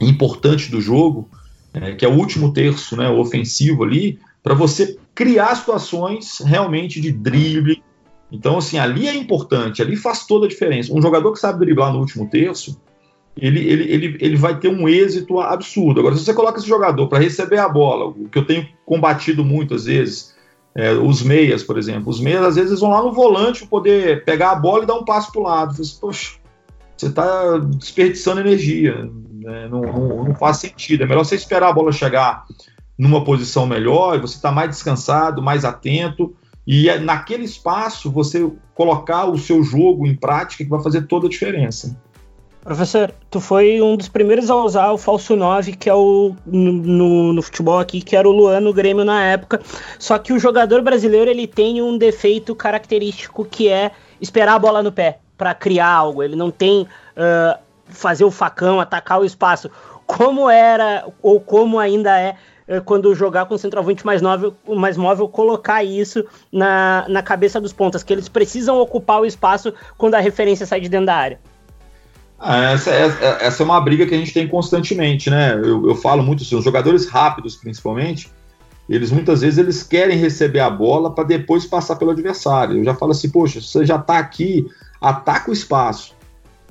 importante do jogo, é, que é o último terço né, ofensivo ali, para você criar situações realmente de drible. Então, assim, ali é importante, ali faz toda a diferença. Um jogador que sabe driblar no último terço, ele, ele, ele, ele vai ter um êxito absurdo. Agora, se você coloca esse jogador para receber a bola, o que eu tenho combatido muitas vezes, é, os meias, por exemplo, os meias às vezes vão lá no volante para poder pegar a bola e dar um passo para o lado. Você, Poxa, você está desperdiçando energia, né? não, não, não, faz sentido. É melhor você esperar a bola chegar numa posição melhor, você está mais descansado, mais atento, e é naquele espaço você colocar o seu jogo em prática que vai fazer toda a diferença. Professor, tu foi um dos primeiros a usar o falso 9, que é o no, no, futebol aqui, que era o Luan no Grêmio na época. Só que o jogador brasileiro ele tem um defeito característico que é esperar a bola no pé para criar algo. Ele não tem uh, fazer o facão, atacar o espaço. Como era ou como ainda é quando jogar com o centroavante mais, mais móvel, colocar isso na, na cabeça dos pontas, que eles precisam ocupar o espaço quando a referência sai de dentro da área. Ah, essa, essa, essa, é uma briga que a gente tem constantemente, né? Eu, eu falo muito assim, os jogadores rápidos, principalmente, eles muitas vezes eles querem receber a bola para depois passar pelo adversário. Eu já falo assim, poxa, você já está aqui, ataca o espaço.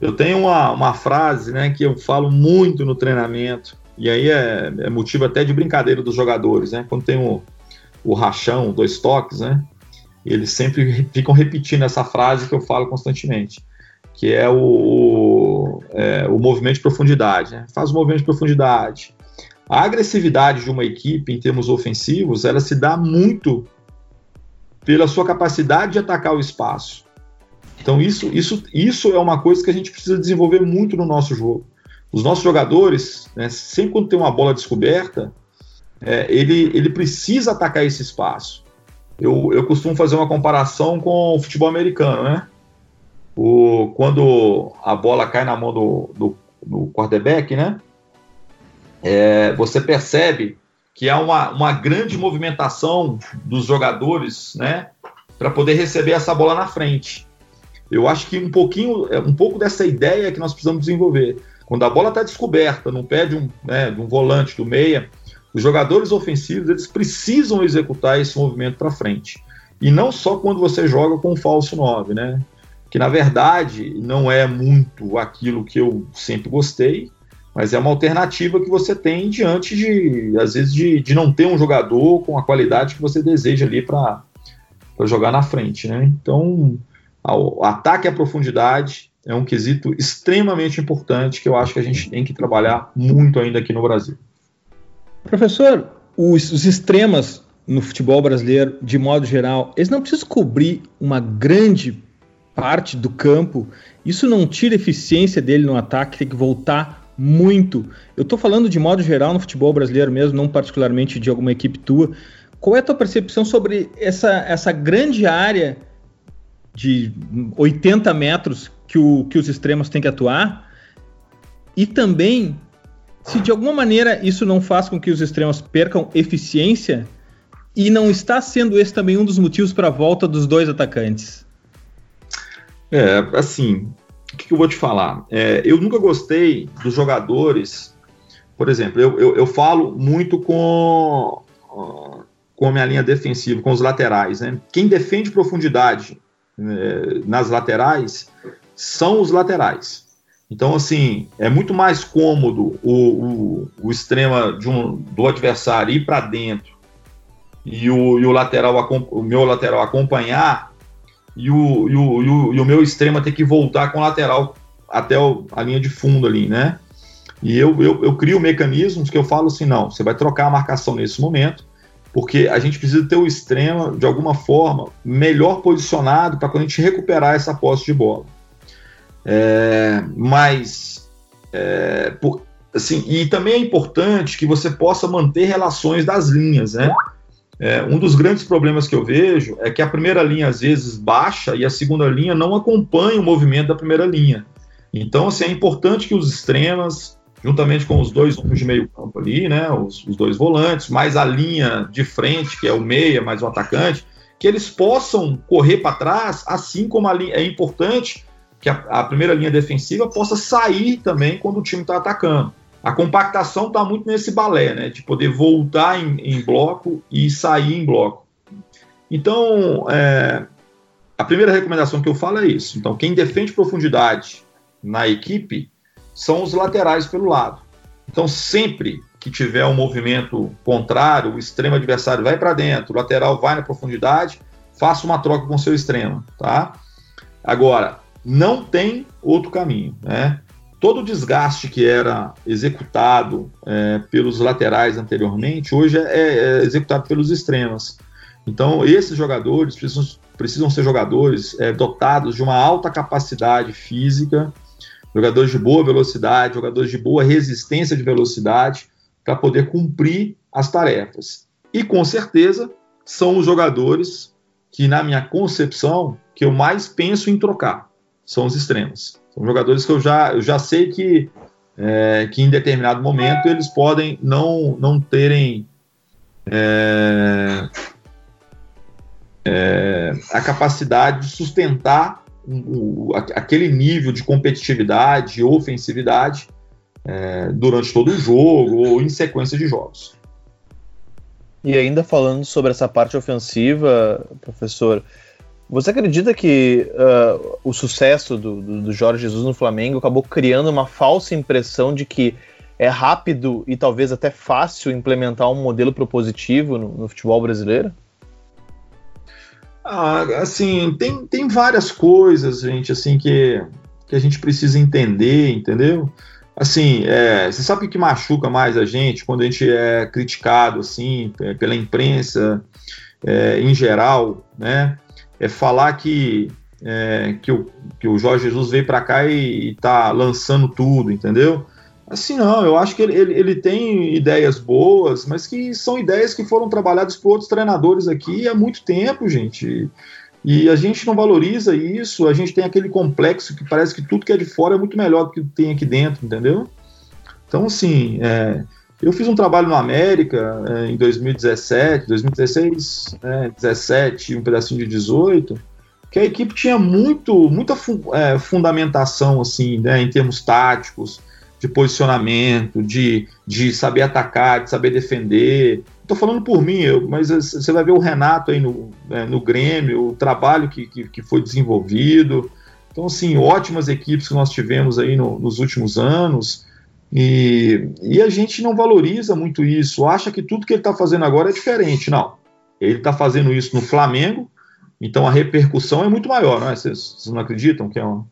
Eu tenho uma, uma frase, né, que eu falo muito no treinamento, e aí é, é motivo até de brincadeira dos jogadores, né? Quando tem o, o rachão, dois toques, né? Eles sempre ficam repetindo essa frase que eu falo constantemente que é o, é, o movimento de profundidade. Né? Faz o movimento de profundidade. A agressividade de uma equipe em termos ofensivos, ela se dá muito pela sua capacidade de atacar o espaço. Então isso, isso, isso é uma coisa que a gente precisa desenvolver muito no nosso jogo. Os nossos jogadores, né, sempre quando tem uma bola descoberta, é, ele, ele precisa atacar esse espaço. Eu, eu costumo fazer uma comparação com o futebol americano, né? O, quando a bola cai na mão do, do, do quarterback, né? É, você percebe que há uma, uma grande movimentação dos jogadores, né? Para poder receber essa bola na frente. Eu acho que um pouquinho, é, um pouco dessa ideia que nós precisamos desenvolver. Quando a bola está descoberta no pé um, né, de um volante, do meia, os jogadores ofensivos eles precisam executar esse movimento para frente. E não só quando você joga com o falso 9, né? Que na verdade não é muito aquilo que eu sempre gostei, mas é uma alternativa que você tem diante de, às vezes, de, de não ter um jogador com a qualidade que você deseja ali para jogar na frente. Né? Então, o ataque à profundidade é um quesito extremamente importante que eu acho que a gente tem que trabalhar muito ainda aqui no Brasil. Professor, os, os extremas no futebol brasileiro, de modo geral, eles não precisam cobrir uma grande parte do campo. Isso não tira eficiência dele no ataque, tem que voltar muito. Eu estou falando de modo geral no futebol brasileiro mesmo, não particularmente de alguma equipe tua. Qual é a tua percepção sobre essa, essa grande área de 80 metros que, o, que os extremos têm que atuar? E também, se de alguma maneira isso não faz com que os extremos percam eficiência, e não está sendo esse também um dos motivos para a volta dos dois atacantes? É, assim, o que, que eu vou te falar? É, eu nunca gostei dos jogadores, por exemplo, eu, eu, eu falo muito com, com a minha linha defensiva, com os laterais. Né? Quem defende profundidade né, nas laterais são os laterais. Então, assim, é muito mais cômodo o, o, o extrema de um, do adversário ir para dentro e o, e o lateral, o meu lateral acompanhar e o, e o, e o, e o meu extrema ter que voltar com o lateral até o, a linha de fundo ali, né? E eu, eu, eu crio mecanismos que eu falo assim, não, você vai trocar a marcação nesse momento, porque a gente precisa ter o extrema, de alguma forma, melhor posicionado para quando a gente recuperar essa posse de bola. É, mas, é, por, assim, e também é importante que você possa manter relações das linhas, né? É, um dos grandes problemas que eu vejo é que a primeira linha às vezes baixa e a segunda linha não acompanha o movimento da primeira linha. Então, assim, é importante que os extremas, juntamente com os dois homens de meio campo ali, né, os, os, dois volantes, mais a linha de frente, que é o meia, mais o atacante, que eles possam correr para trás, assim como a linha, é importante que a, a primeira linha defensiva possa sair também quando o time está atacando a compactação está muito nesse balé, né? De poder voltar em, em bloco e sair em bloco. Então, é, a primeira recomendação que eu falo é isso. Então, quem defende profundidade na equipe são os laterais pelo lado. Então, sempre que tiver um movimento contrário, o extremo adversário vai para dentro, o lateral vai na profundidade, faça uma troca com seu extremo, tá? Agora, não tem outro caminho, né? Todo o desgaste que era executado é, pelos laterais anteriormente, hoje é, é, executado pelos extremos. Então, esses jogadores precisam, precisam ser jogadores é, dotados de uma alta capacidade física, jogadores de boa velocidade, jogadores de boa resistência de velocidade, para poder cumprir as tarefas. E, com certeza, são os jogadores que, na minha concepção, que eu mais penso em trocar, são os extremos. São jogadores que eu já, eu já sei que, é, que em determinado momento eles podem não, não terem é, é, a capacidade de sustentar o, aquele nível de competitividade e ofensividade é, durante todo o jogo ou em sequência de jogos. E ainda falando sobre essa parte ofensiva, professor, você acredita que uh, o sucesso do, do, do, Jorge Jesus no Flamengo acabou criando uma falsa impressão de que é rápido e talvez até fácil implementar um modelo propositivo no, no futebol brasileiro? Ah, assim, tem, tem várias coisas, gente, assim, que, que a gente precisa entender, entendeu? Assim, é, você sabe o que machuca mais a gente quando a gente é criticado, assim, pela imprensa é, em geral, né? É falar que, é, que, o, que o Jorge Jesus veio para cá e está lançando tudo, entendeu? Assim, não, eu acho que ele, ele, ele, tem ideias boas, mas que são ideias que foram trabalhadas por outros treinadores aqui há muito tempo, gente. E a gente não valoriza isso, a gente tem aquele complexo que parece que tudo que é de fora é muito melhor do que tem aqui dentro, entendeu? Então, assim, é, eu fiz um trabalho no América é, em 2017, 2016, né, 17, um pedacinho de 18, que a equipe tinha muito, muita é, fundamentação assim, né, em termos táticos, de posicionamento, de, de saber atacar, de saber defender. Estou falando por mim, eu, mas você vai ver o Renato aí no, né, no Grêmio, o trabalho que, que, que, foi desenvolvido. Então, assim, ótimas equipes que nós tivemos aí no, nos últimos anos. E, e a gente não valoriza muito isso, acha que tudo que ele está fazendo agora é diferente. Não. Ele está fazendo isso no Flamengo, então a repercussão é muito maior, não é? Vocês, não acreditam que é uma,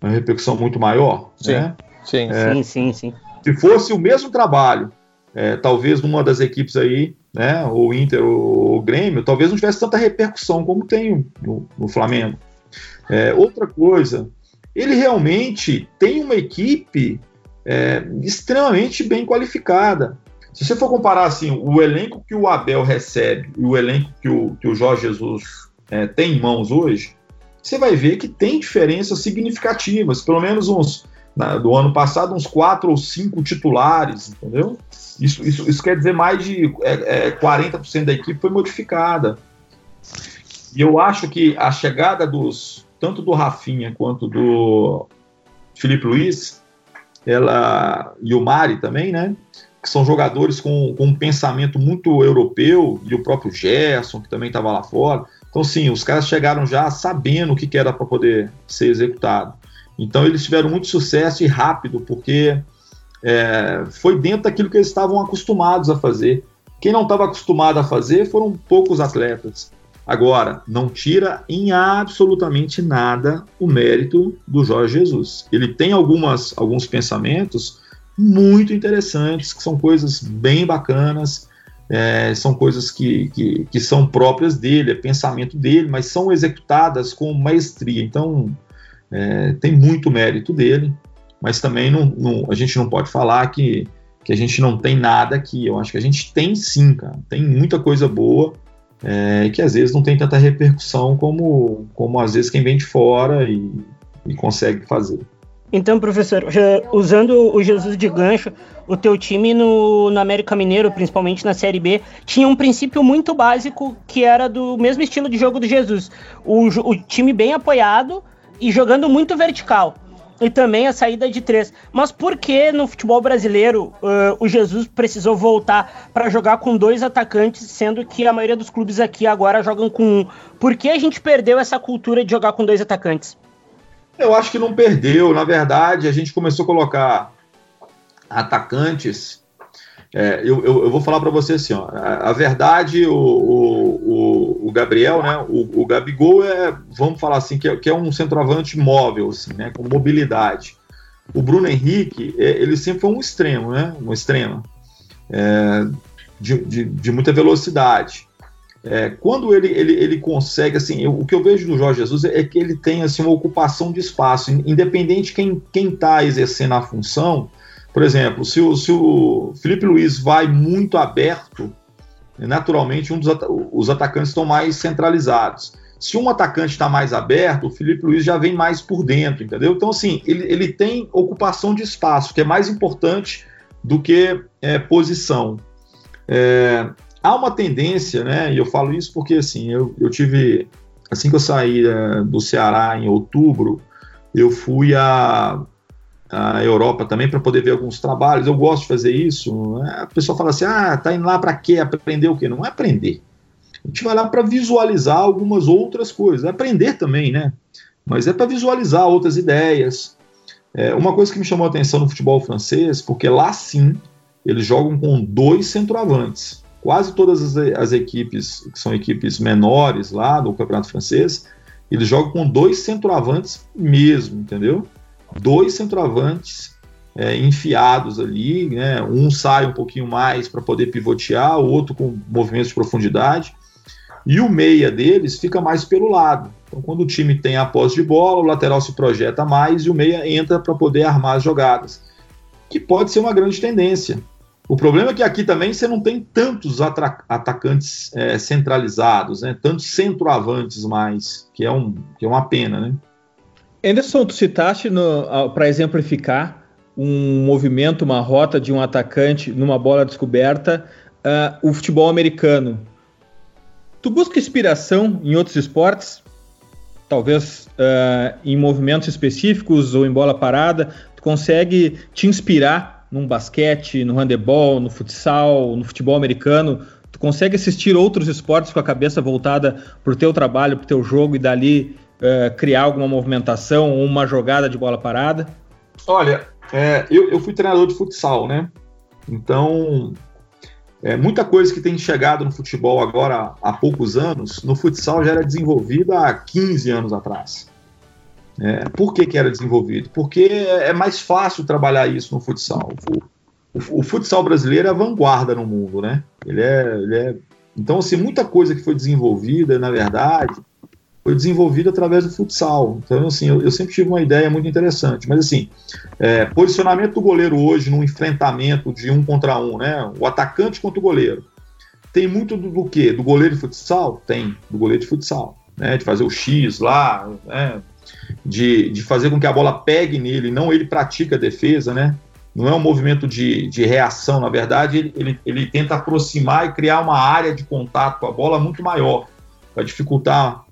uma repercussão muito maior? Sim, né? sim, é, sim, sim, sim. Se fosse o mesmo trabalho é, talvez numa das equipes aí, né, o Inter ou o Grêmio, talvez não tivesse tanta repercussão como tem no, no Flamengo. É, outra coisa, ele realmente tem uma equipe é, extremamente bem qualificada. Se você for comparar assim, o elenco que o Abel recebe e o elenco que o, que o Jorge Jesus é, tem em mãos hoje, você vai ver que tem diferenças significativas, pelo menos uns na, do ano passado, uns quatro ou cinco titulares, entendeu? Isso, isso, isso quer dizer mais de é, é, 40% da equipe foi modificada. E eu acho que a chegada dos tanto do Rafinha quanto do Felipe Luiz, ela e o Mari também, né? Que são jogadores com, com um pensamento muito europeu, e o próprio Gerson, que também estava lá fora. Então, sim, os caras chegaram já sabendo o que, que era para poder ser executado. Então, eles tiveram muito sucesso e rápido, porque é, foi dentro daquilo que eles estavam acostumados a fazer. Quem não estava acostumado a fazer foram poucos atletas. Agora, não tira em absolutamente nada o mérito do Jorge Jesus. Ele tem algumas, alguns pensamentos muito interessantes, que são coisas bem bacanas, é, são coisas que, que, que, são próprias dele, é pensamento dele, mas são executadas com maestria. Então, é, tem muito mérito dele, mas também não, não, a gente não pode falar que, que a gente não tem nada aqui. Eu acho que a gente tem sim, cara. Tem muita coisa boa é, que às vezes não tem tanta repercussão como, como às vezes quem vem de fora e, e consegue fazer. Então, professor, usando o Jesus de gancho, o teu time no, no América Mineiro, principalmente na Série B, tinha um princípio muito básico que era do mesmo estilo de jogo do Jesus. O, o time bem apoiado e jogando muito vertical. E também a saída de três. Mas por que no futebol brasileiro uh, o Jesus precisou voltar para jogar com dois atacantes, sendo que a maioria dos clubes aqui agora jogam com um? Por que a gente perdeu essa cultura de jogar com dois atacantes? Eu acho que não perdeu. Na verdade, a gente começou a colocar atacantes. É, eu, eu, eu, vou falar para você assim: ó, a, a verdade, o, o, o, Gabriel, né, o, o Gabigol é, vamos falar assim, que é, que é um centroavante móvel, assim, né, com mobilidade. O Bruno Henrique, é, ele sempre foi um extremo, né, um extremo, é, de, de, de muita velocidade. É, quando ele, ele, ele consegue, assim, eu, o que eu vejo do Jorge Jesus é, é, que ele tem assim, uma ocupação de espaço, independente quem quem está exercendo a função. Por exemplo, se o, se o Felipe Luiz vai muito aberto, naturalmente um dos at os atacantes estão mais centralizados. Se um atacante está mais aberto, o Felipe Luiz já vem mais por dentro, entendeu? Então, assim, ele, ele tem ocupação de espaço, que é mais importante do que é, posição. É, há uma tendência, né? E eu falo isso porque assim, eu, eu tive assim que eu saí uh, do Ceará em outubro, eu fui à, à Europa também para poder ver alguns trabalhos. Eu gosto de fazer isso. Né? A pessoa fala assim: ah, tá indo lá para quê? Aprender o quê? Não é aprender. A gente vai lá para visualizar algumas outras coisas. É aprender também, né? Mas é para visualizar outras ideias. É, uma coisa que me chamou a atenção no futebol francês, porque lá sim eles jogam com dois centroavantes quase todas as, as, equipes, que são equipes menores lá do Campeonato Francês, eles jogam com dois centroavantes mesmo, entendeu? Dois centroavantes é, enfiados ali, né? Um sai um pouquinho mais para poder pivotear, o outro com movimentos de profundidade. E o meia deles fica mais pelo lado. Então, quando o time tem a posse de bola, o lateral se projeta mais e o meia entra para poder armar as jogadas. Que pode ser uma grande tendência. O problema é que aqui também você não tem tantos atacantes é, centralizados, né? tantos centroavantes mais, que é, um, que é uma pena. Né? Anderson, tu citaste para exemplificar um movimento, uma rota de um atacante numa bola descoberta, uh, o futebol americano. Tu busca inspiração em outros esportes? Talvez uh, em movimentos específicos ou em bola parada? Tu consegue te inspirar num basquete, no handebol, no futsal, no futebol americano, tu consegue assistir outros esportes com a cabeça voltada para o teu trabalho, para o teu jogo e dali uh, criar alguma movimentação ou uma jogada de bola parada? Olha, é, eu, eu, fui treinador de futsal, né? Então, é, muita coisa que tem chegado no futebol agora há poucos anos, no futsal já era desenvolvida há 15 anos atrás. É, por que, que era desenvolvido? Porque é mais fácil trabalhar isso no futsal. o, o, futsal brasileiro é a vanguarda no mundo, né? Ele é, ele é. Então, assim, muita coisa que foi desenvolvida, na verdade, foi desenvolvida através do futsal. Então, assim, eu, eu sempre tive uma ideia muito interessante. Mas, assim, é, posicionamento do goleiro hoje num enfrentamento de um contra um, né? O atacante contra o goleiro. Tem muito do, do quê? Do goleiro de futsal? Tem, do goleiro de futsal. Né? De fazer o X lá, né? de, de fazer com que a bola pegue nele, não ele pratica a defesa, né? Não é um movimento de, de reação, na verdade, ele, ele, ele tenta aproximar e criar uma área de contato com a bola muito maior, para dificultar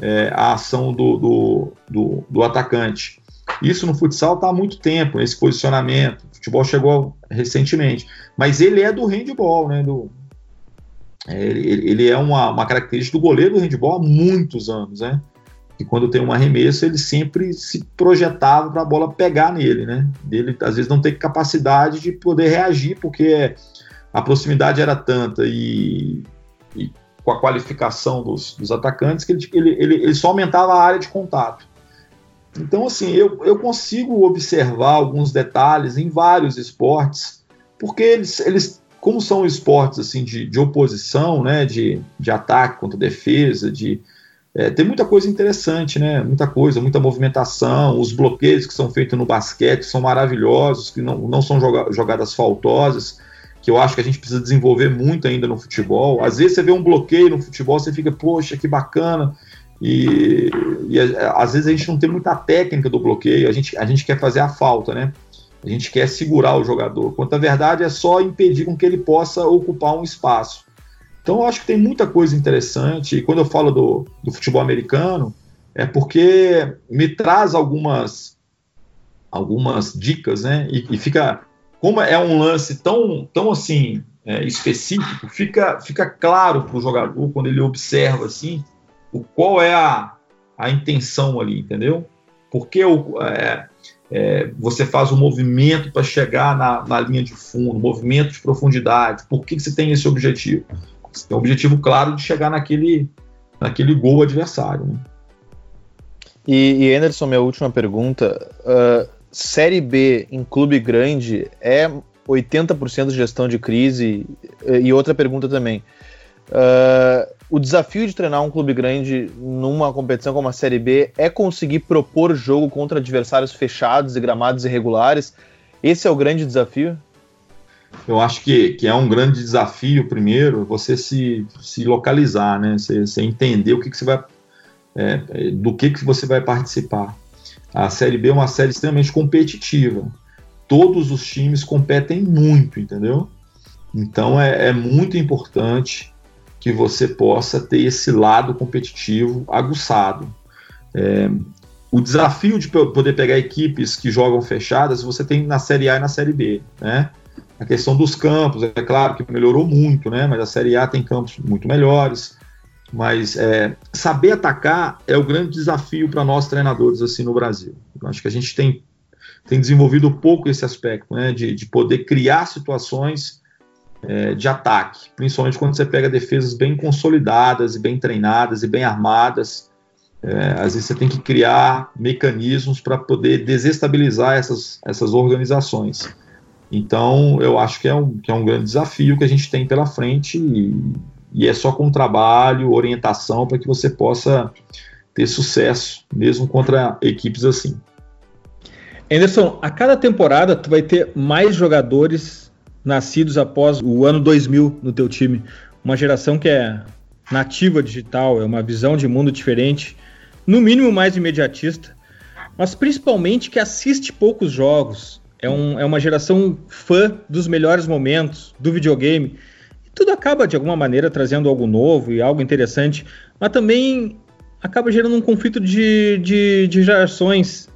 é, a ação do, do, do, do, atacante. Isso no futsal está há muito tempo, esse posicionamento. O futebol chegou recentemente. Mas ele é do handball, né? Do, é, ele, ele, é uma, uma característica do goleiro do handball há muitos anos, né? E quando tem um arremesso, ele sempre se projetava para a bola pegar nele, né? Ele às vezes não tem capacidade de poder reagir, porque a proximidade era tanta e, e com a qualificação dos, dos atacantes que ele, ele, ele, ele, só aumentava a área de contato. Então, assim, eu, eu consigo observar alguns detalhes em vários esportes, porque eles, eles como são esportes assim de, de oposição, né, de, de ataque contra defesa, de, é, tem muita coisa interessante, né? Muita coisa, muita movimentação. Os bloqueios que são feitos no basquete são maravilhosos, que não, não são joga jogadas faltosas, que eu acho que a gente precisa desenvolver muito ainda no futebol. Às vezes você vê um bloqueio no futebol, você fica, poxa, que bacana. E, e às vezes a gente não tem muita técnica do bloqueio, a gente, a gente quer fazer a falta, né? A gente quer segurar o jogador, quando a verdade é só impedir com que ele possa ocupar um espaço. Então, eu acho que tem muita coisa interessante. E quando eu falo do, do futebol americano, é porque me traz algumas, algumas dicas, né? E, e fica. Como é um lance tão, tão assim é, específico, fica, fica claro para o jogador quando ele observa assim o qual é a, a intenção ali, entendeu? Porque o, é, é, você faz o um movimento para chegar na, na, linha de fundo, movimento de profundidade, por que, que você tem esse objetivo? Você tem um objetivo claro de chegar naquele, naquele gol adversário. Né? E, e Anderson, minha última pergunta: uh, Série B em clube grande é 80% de gestão de crise? E outra pergunta também. Uh, o desafio de treinar um clube grande numa competição como a Série B é conseguir propor jogo contra adversários fechados e gramados irregulares. Esse é o grande desafio? eu acho que, que é um grande desafio, primeiro, você se, se localizar, né? Você, você entender o que, que você vai. É, do que, que você vai participar. A Série B é uma série extremamente competitiva. Todos os times competem muito, entendeu? Então é, é muito importante que você possa ter esse lado competitivo aguçado. É, o desafio de poder pegar equipes que jogam fechadas você tem na Série A e na Série B, né? A questão dos campos, é claro que melhorou muito, né? Mas a Série A tem campos muito melhores. Mas é, saber atacar é o grande desafio para nós treinadores assim no Brasil. Eu acho que a gente tem, tem desenvolvido pouco esse aspecto, né? De, de poder criar situações é, de ataque, principalmente quando você pega defesas bem consolidadas e bem treinadas e bem armadas. É, às vezes você tem que criar mecanismos para poder desestabilizar essas, essas organizações. Então, eu acho que é um, que é um grande desafio que a gente tem pela frente e, e é só com trabalho, orientação para que você possa ter sucesso, mesmo contra equipes assim. Anderson, a cada temporada tu vai ter mais jogadores nascidos após o ano 2000 no teu time. Uma geração que é nativa digital, é uma visão de mundo diferente, no mínimo mais imediatista, mas principalmente que assiste poucos jogos, é, um, é uma geração fã dos melhores momentos do videogame. Tudo acaba, de alguma maneira, trazendo algo novo e algo interessante, mas também acaba gerando um conflito de, de, de gerações.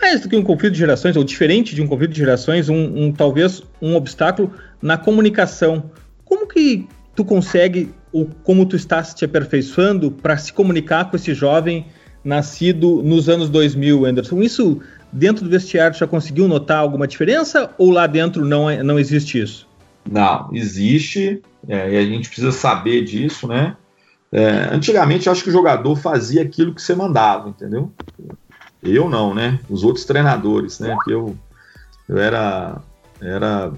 Mais do que um conflito de gerações, ou diferente de um conflito de gerações, um, um talvez um obstáculo na comunicação. Como que tu consegue, ou como tu estás te aperfeiçoando para se comunicar com esse jovem nascido nos anos 2000, Anderson? Isso dentro do vestiário já conseguiu notar alguma diferença ou lá dentro não, é, não existe isso? Não, existe, é, e a gente precisa saber disso, né? É, antigamente acho que o jogador fazia aquilo que você mandava, entendeu? Eu não, né? Os outros treinadores, né? Porque eu, eu era era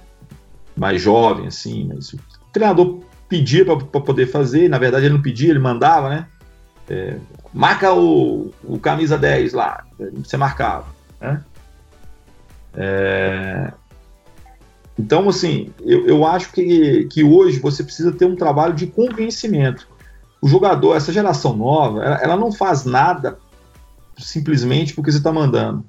mais jovem, assim, mas o treinador pedia para poder fazer, na verdade ele não pedia, ele mandava, né? É, marca o, o, camisa 10 lá, você marcava, né? É, então, assim, eu, eu acho que, que hoje você precisa ter um trabalho de convencimento. O jogador, essa geração nova, ela, ela não faz nada simplesmente porque você está mandando.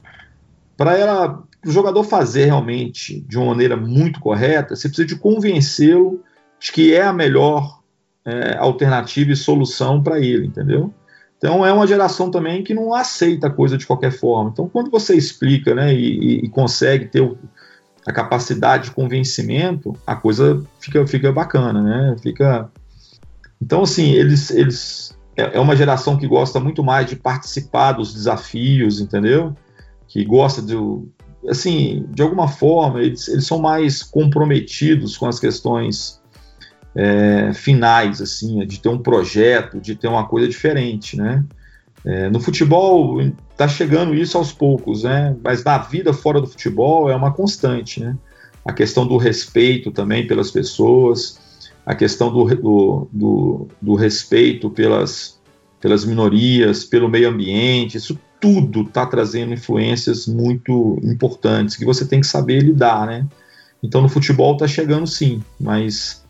Para ela, o jogador fazer realmente de uma maneira muito correta, você precisa de convencê-lo de que é a melhor é, alternativa e solução para ele, entendeu? Então é uma geração também que não aceita a coisa de qualquer forma. Então quando você explica, né, e, e consegue ter o, a capacidade de convencimento, a coisa fica, fica bacana, né? Fica. Então assim eles eles é, é uma geração que gosta muito mais de participar dos desafios, entendeu? Que gosta de assim, de alguma forma, eles, eles são mais comprometidos com as questões é, finais, assim, de ter um projeto, de ter uma coisa diferente, né? É, no futebol está chegando isso aos poucos, né? Mas na vida fora do futebol é uma constante, né? A questão do respeito também pelas pessoas, a questão do, do, do, do respeito pelas, pelas minorias, pelo meio ambiente, isso tudo está trazendo influências muito importantes que você tem que saber lidar, né? Então no futebol está chegando sim, mas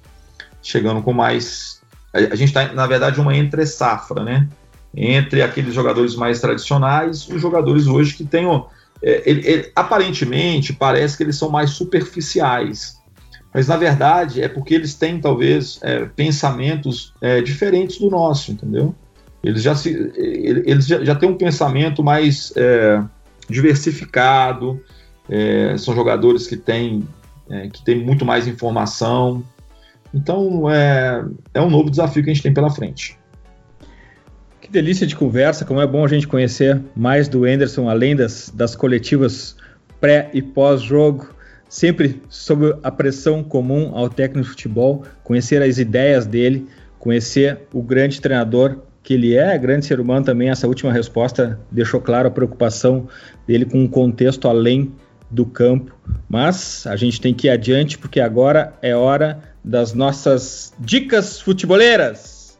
chegando com mais. A, gente está, na verdade, uma entre safra, né? Entre aqueles jogadores mais tradicionais e os jogadores hoje que têm. É, ele, ele, aparentemente, parece que eles são mais superficiais. Mas, na verdade, é porque eles têm, talvez, é, pensamentos é, diferentes do nosso, entendeu? Eles já, se, eles já, já têm um pensamento mais é, diversificado, é, são jogadores que têm, é, que têm muito mais informação, então é, é um novo desafio que a gente tem pela frente. Delícia de conversa, como é bom a gente conhecer mais do Anderson, além das, das coletivas pré e pós-jogo, sempre sob a pressão comum ao técnico de futebol, conhecer as ideias dele, conhecer o grande treinador que ele é, grande ser humano também. Essa última resposta deixou claro a preocupação dele com um contexto além do campo. Mas a gente tem que ir adiante porque agora é hora das nossas dicas futeboleiras.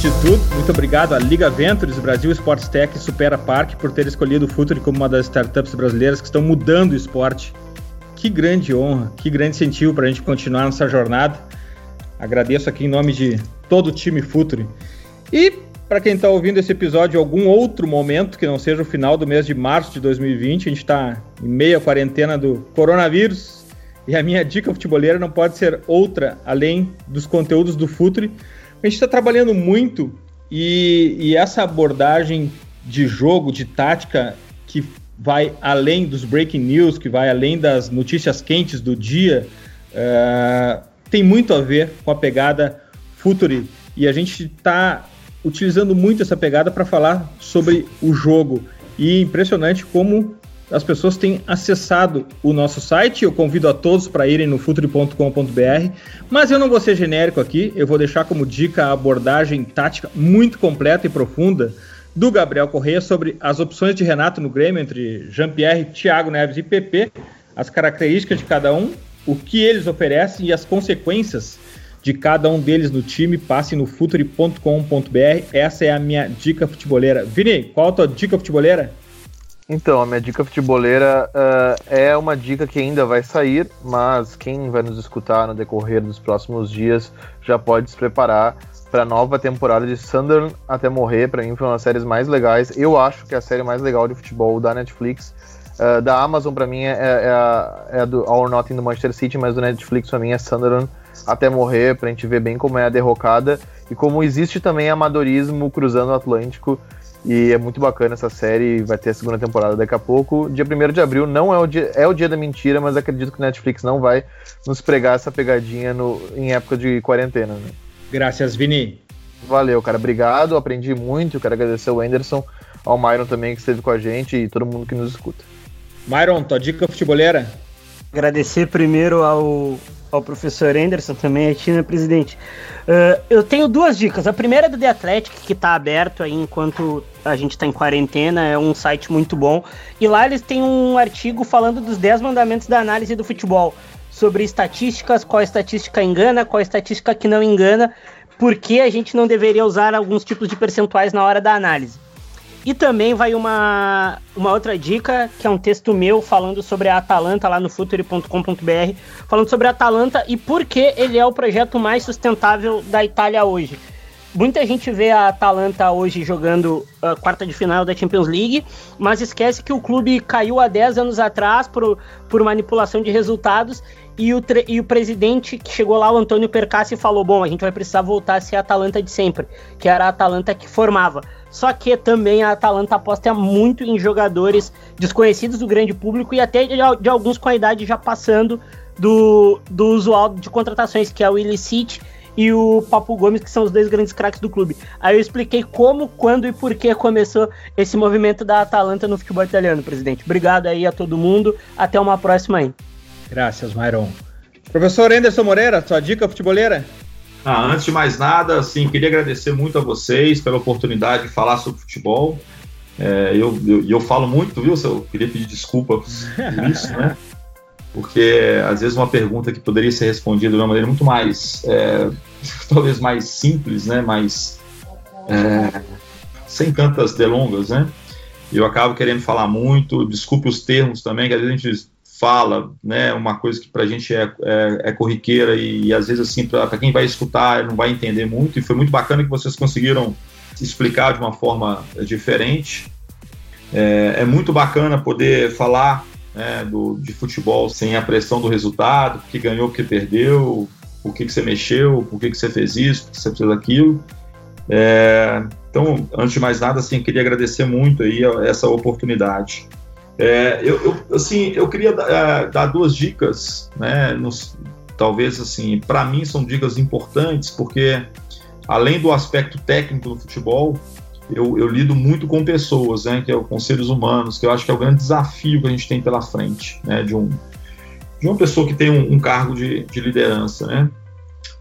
Tudo, muito obrigado à Liga Ventures, Brasil Sports Tech e Supera Park por ter escolhido o Futuri como uma das startups brasileiras que estão mudando o esporte. Que grande honra, que grande incentivo para a gente continuar nessa jornada. Agradeço aqui em nome de todo o time Futuri. E para quem está ouvindo esse episódio em algum outro momento que não seja o final do mês de março de 2020, a gente está em meia quarentena do coronavírus e a minha dica futeboleira não pode ser outra além dos conteúdos do Futuri a gente está trabalhando muito e, e, essa abordagem de jogo, de tática, que vai além dos breaking news, que vai além das notícias quentes do dia, uh, tem muito a ver com a pegada Futuri. E a gente está utilizando muito essa pegada para falar sobre o jogo. E impressionante como as pessoas têm acessado o nosso site. Eu convido a todos para irem no futuri.com.br. Mas eu não vou ser genérico aqui, eu vou deixar como dica a abordagem tática muito completa e profunda do Gabriel Correia sobre as opções de Renato no Grêmio entre Jean-Pierre, Thiago Neves e PP, as características de cada um, o que eles oferecem e as consequências de cada um deles no time. Passe no futuri.com.br. Essa é a minha dica futeboleira. Vini, qual a tua dica futeboleira? Então, a minha dica futeboleira uh, é uma dica que ainda vai sair, mas quem vai nos escutar no decorrer dos próximos dias já pode se preparar para a nova temporada de Sunderland até morrer. Para mim, foi uma das séries mais legais. Eu acho que é a série mais legal de futebol da Netflix. Uh, da Amazon, para mim, é, é, a, é a do All or Nothing do Manchester City, mas do Netflix, para mim, é Sunderland até morrer, para a gente ver bem como é a derrocada e como existe também amadorismo cruzando o Atlântico e é muito bacana essa série, vai ter a segunda temporada daqui a pouco. Dia 1 de abril não é o dia, é o dia da mentira, mas acredito que o Netflix não vai nos pregar essa pegadinha no, em época de quarentena. Né? Graças, Vini. Valeu, cara. Obrigado. Aprendi muito. Quero agradecer ao Anderson, ao Myron também que esteve com a gente e todo mundo que nos escuta. Myron, tua dica futeboleira? Agradecer primeiro ao, ao professor Anderson, também a Tina Presidente. Uh, eu tenho duas dicas. A primeira é do The Athletic, que está aberto aí enquanto a gente está em quarentena, é um site muito bom. E lá eles têm um artigo falando dos 10 mandamentos da análise do futebol. Sobre estatísticas, qual estatística engana, qual estatística que não engana, por que a gente não deveria usar alguns tipos de percentuais na hora da análise. E também vai uma, uma outra dica, que é um texto meu falando sobre a Atalanta lá no futuri.com.br, falando sobre a Atalanta e por que ele é o projeto mais sustentável da Itália hoje. Muita gente vê a Atalanta hoje jogando a quarta de final da Champions League, mas esquece que o clube caiu há 10 anos atrás por, por manipulação de resultados e o, e o presidente que chegou lá, o Antônio Percassi, falou: bom, a gente vai precisar voltar a ser a Atalanta de sempre, que era a Atalanta que formava. Só que também a Atalanta aposta muito em jogadores desconhecidos do grande público e até de, de alguns com a idade já passando do, do usual de contratações, que é o Illicit e o Papo Gomes, que são os dois grandes craques do clube. Aí eu expliquei como, quando e por que começou esse movimento da Atalanta no futebol italiano, presidente. Obrigado aí a todo mundo. Até uma próxima aí. Graças, Myron. Professor Anderson Moreira, sua dica futeboleira? Ah, antes de mais nada, assim, queria agradecer muito a vocês pela oportunidade de falar sobre futebol. É, eu, eu, eu, falo muito, viu? Eu queria pedir desculpa por isso, né? Porque às vezes uma pergunta que poderia ser respondida de uma maneira muito mais, é, talvez mais simples, né? Mais é, sem tantas delongas, né? Eu acabo querendo falar muito. Desculpe os termos também, que às vezes a gente fala, né, uma coisa que para a gente é, é, é corriqueira e, e, às vezes assim para quem vai escutar não vai entender muito e foi muito bacana que vocês conseguiram explicar de uma forma diferente. É, é muito bacana poder falar né, do, de futebol sem a pressão do resultado, que ganhou, que perdeu, por que, que você mexeu, por que, que você fez isso, por que você fez aquilo. É, então, antes de mais nada, assim, queria agradecer muito aí essa oportunidade. É, eu, eu, assim, eu queria dar, é, dar duas dicas, né? Nos, talvez assim, para mim são dicas importantes porque além do aspecto técnico do futebol, eu, eu, lido muito com pessoas, né? Que é com seres humanos, que eu acho que é o grande desafio que a gente tem pela frente, né? De um de uma pessoa que tem um, um cargo de, de, liderança, né?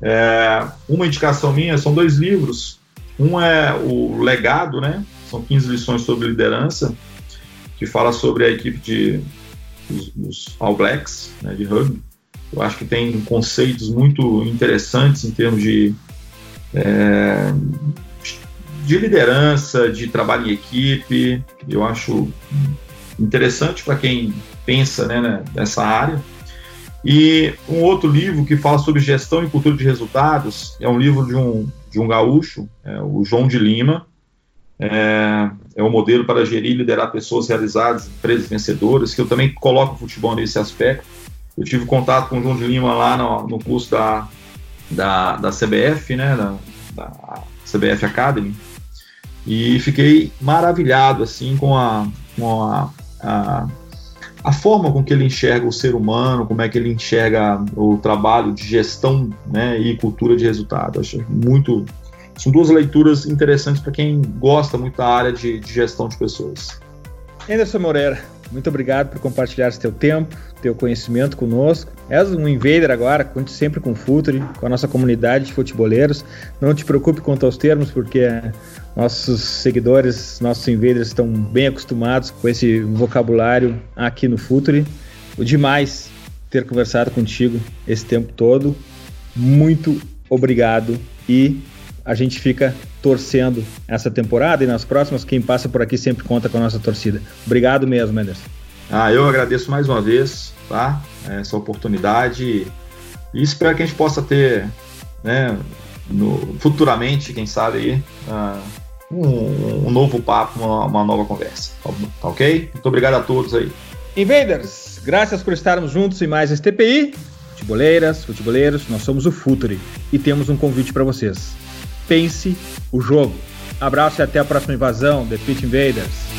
É, uma indicação minha são dois livros. Um é o Legado, né? São 15 lições sobre liderança que fala sobre a equipe de, dos, dos All Blacks, né, de rugby. Eu acho que tem conceitos muito interessantes em termos de, é, de liderança, de trabalho em equipe. Eu acho interessante para quem pensa né, nessa área. E um outro livro que fala sobre gestão e cultura de resultados é um livro de um, de um gaúcho, é, o João de Lima, é, é um modelo para gerir e liderar pessoas realizadas, empresas vencedoras, que eu também coloco o futebol nesse aspecto. Eu tive contato com o João de Lima lá no, no curso da, da, da CBF, né, da, da, CBF Academy, e fiquei maravilhado assim com a, com a, a, a forma com que ele enxerga o ser humano, como é que ele enxerga o trabalho de gestão né, e cultura de resultado. Acho muito são duas leituras interessantes para quem gosta muito da área de, de, gestão de pessoas. Anderson Moreira, muito obrigado por compartilhar seu tempo, teu conhecimento conosco. És um invader agora, conte sempre com o Futuri, com a nossa comunidade de futeboleiros. Não te preocupe quanto aos termos, porque nossos seguidores, nossos invaders estão bem acostumados com esse vocabulário aqui no Futuri. O demais ter conversado contigo esse tempo todo. Muito obrigado e a gente fica torcendo essa temporada e nas próximas. Quem passa por aqui sempre conta com a nossa torcida. Obrigado mesmo, Mendes. Ah, eu agradeço mais uma vez, tá? Essa oportunidade e espero que a gente possa ter, né, no, futuramente, quem sabe aí, uh, um, um, novo papo, uma, uma nova conversa. Tá, tá ok? Muito obrigado a todos aí. Invaders, graças por estarmos juntos em mais este TPI. Futeboleiras, futeboleiros, nós somos o Futuri e temos um convite para vocês pense o jogo. Abraço e até a próxima invasão, The Pit Invaders.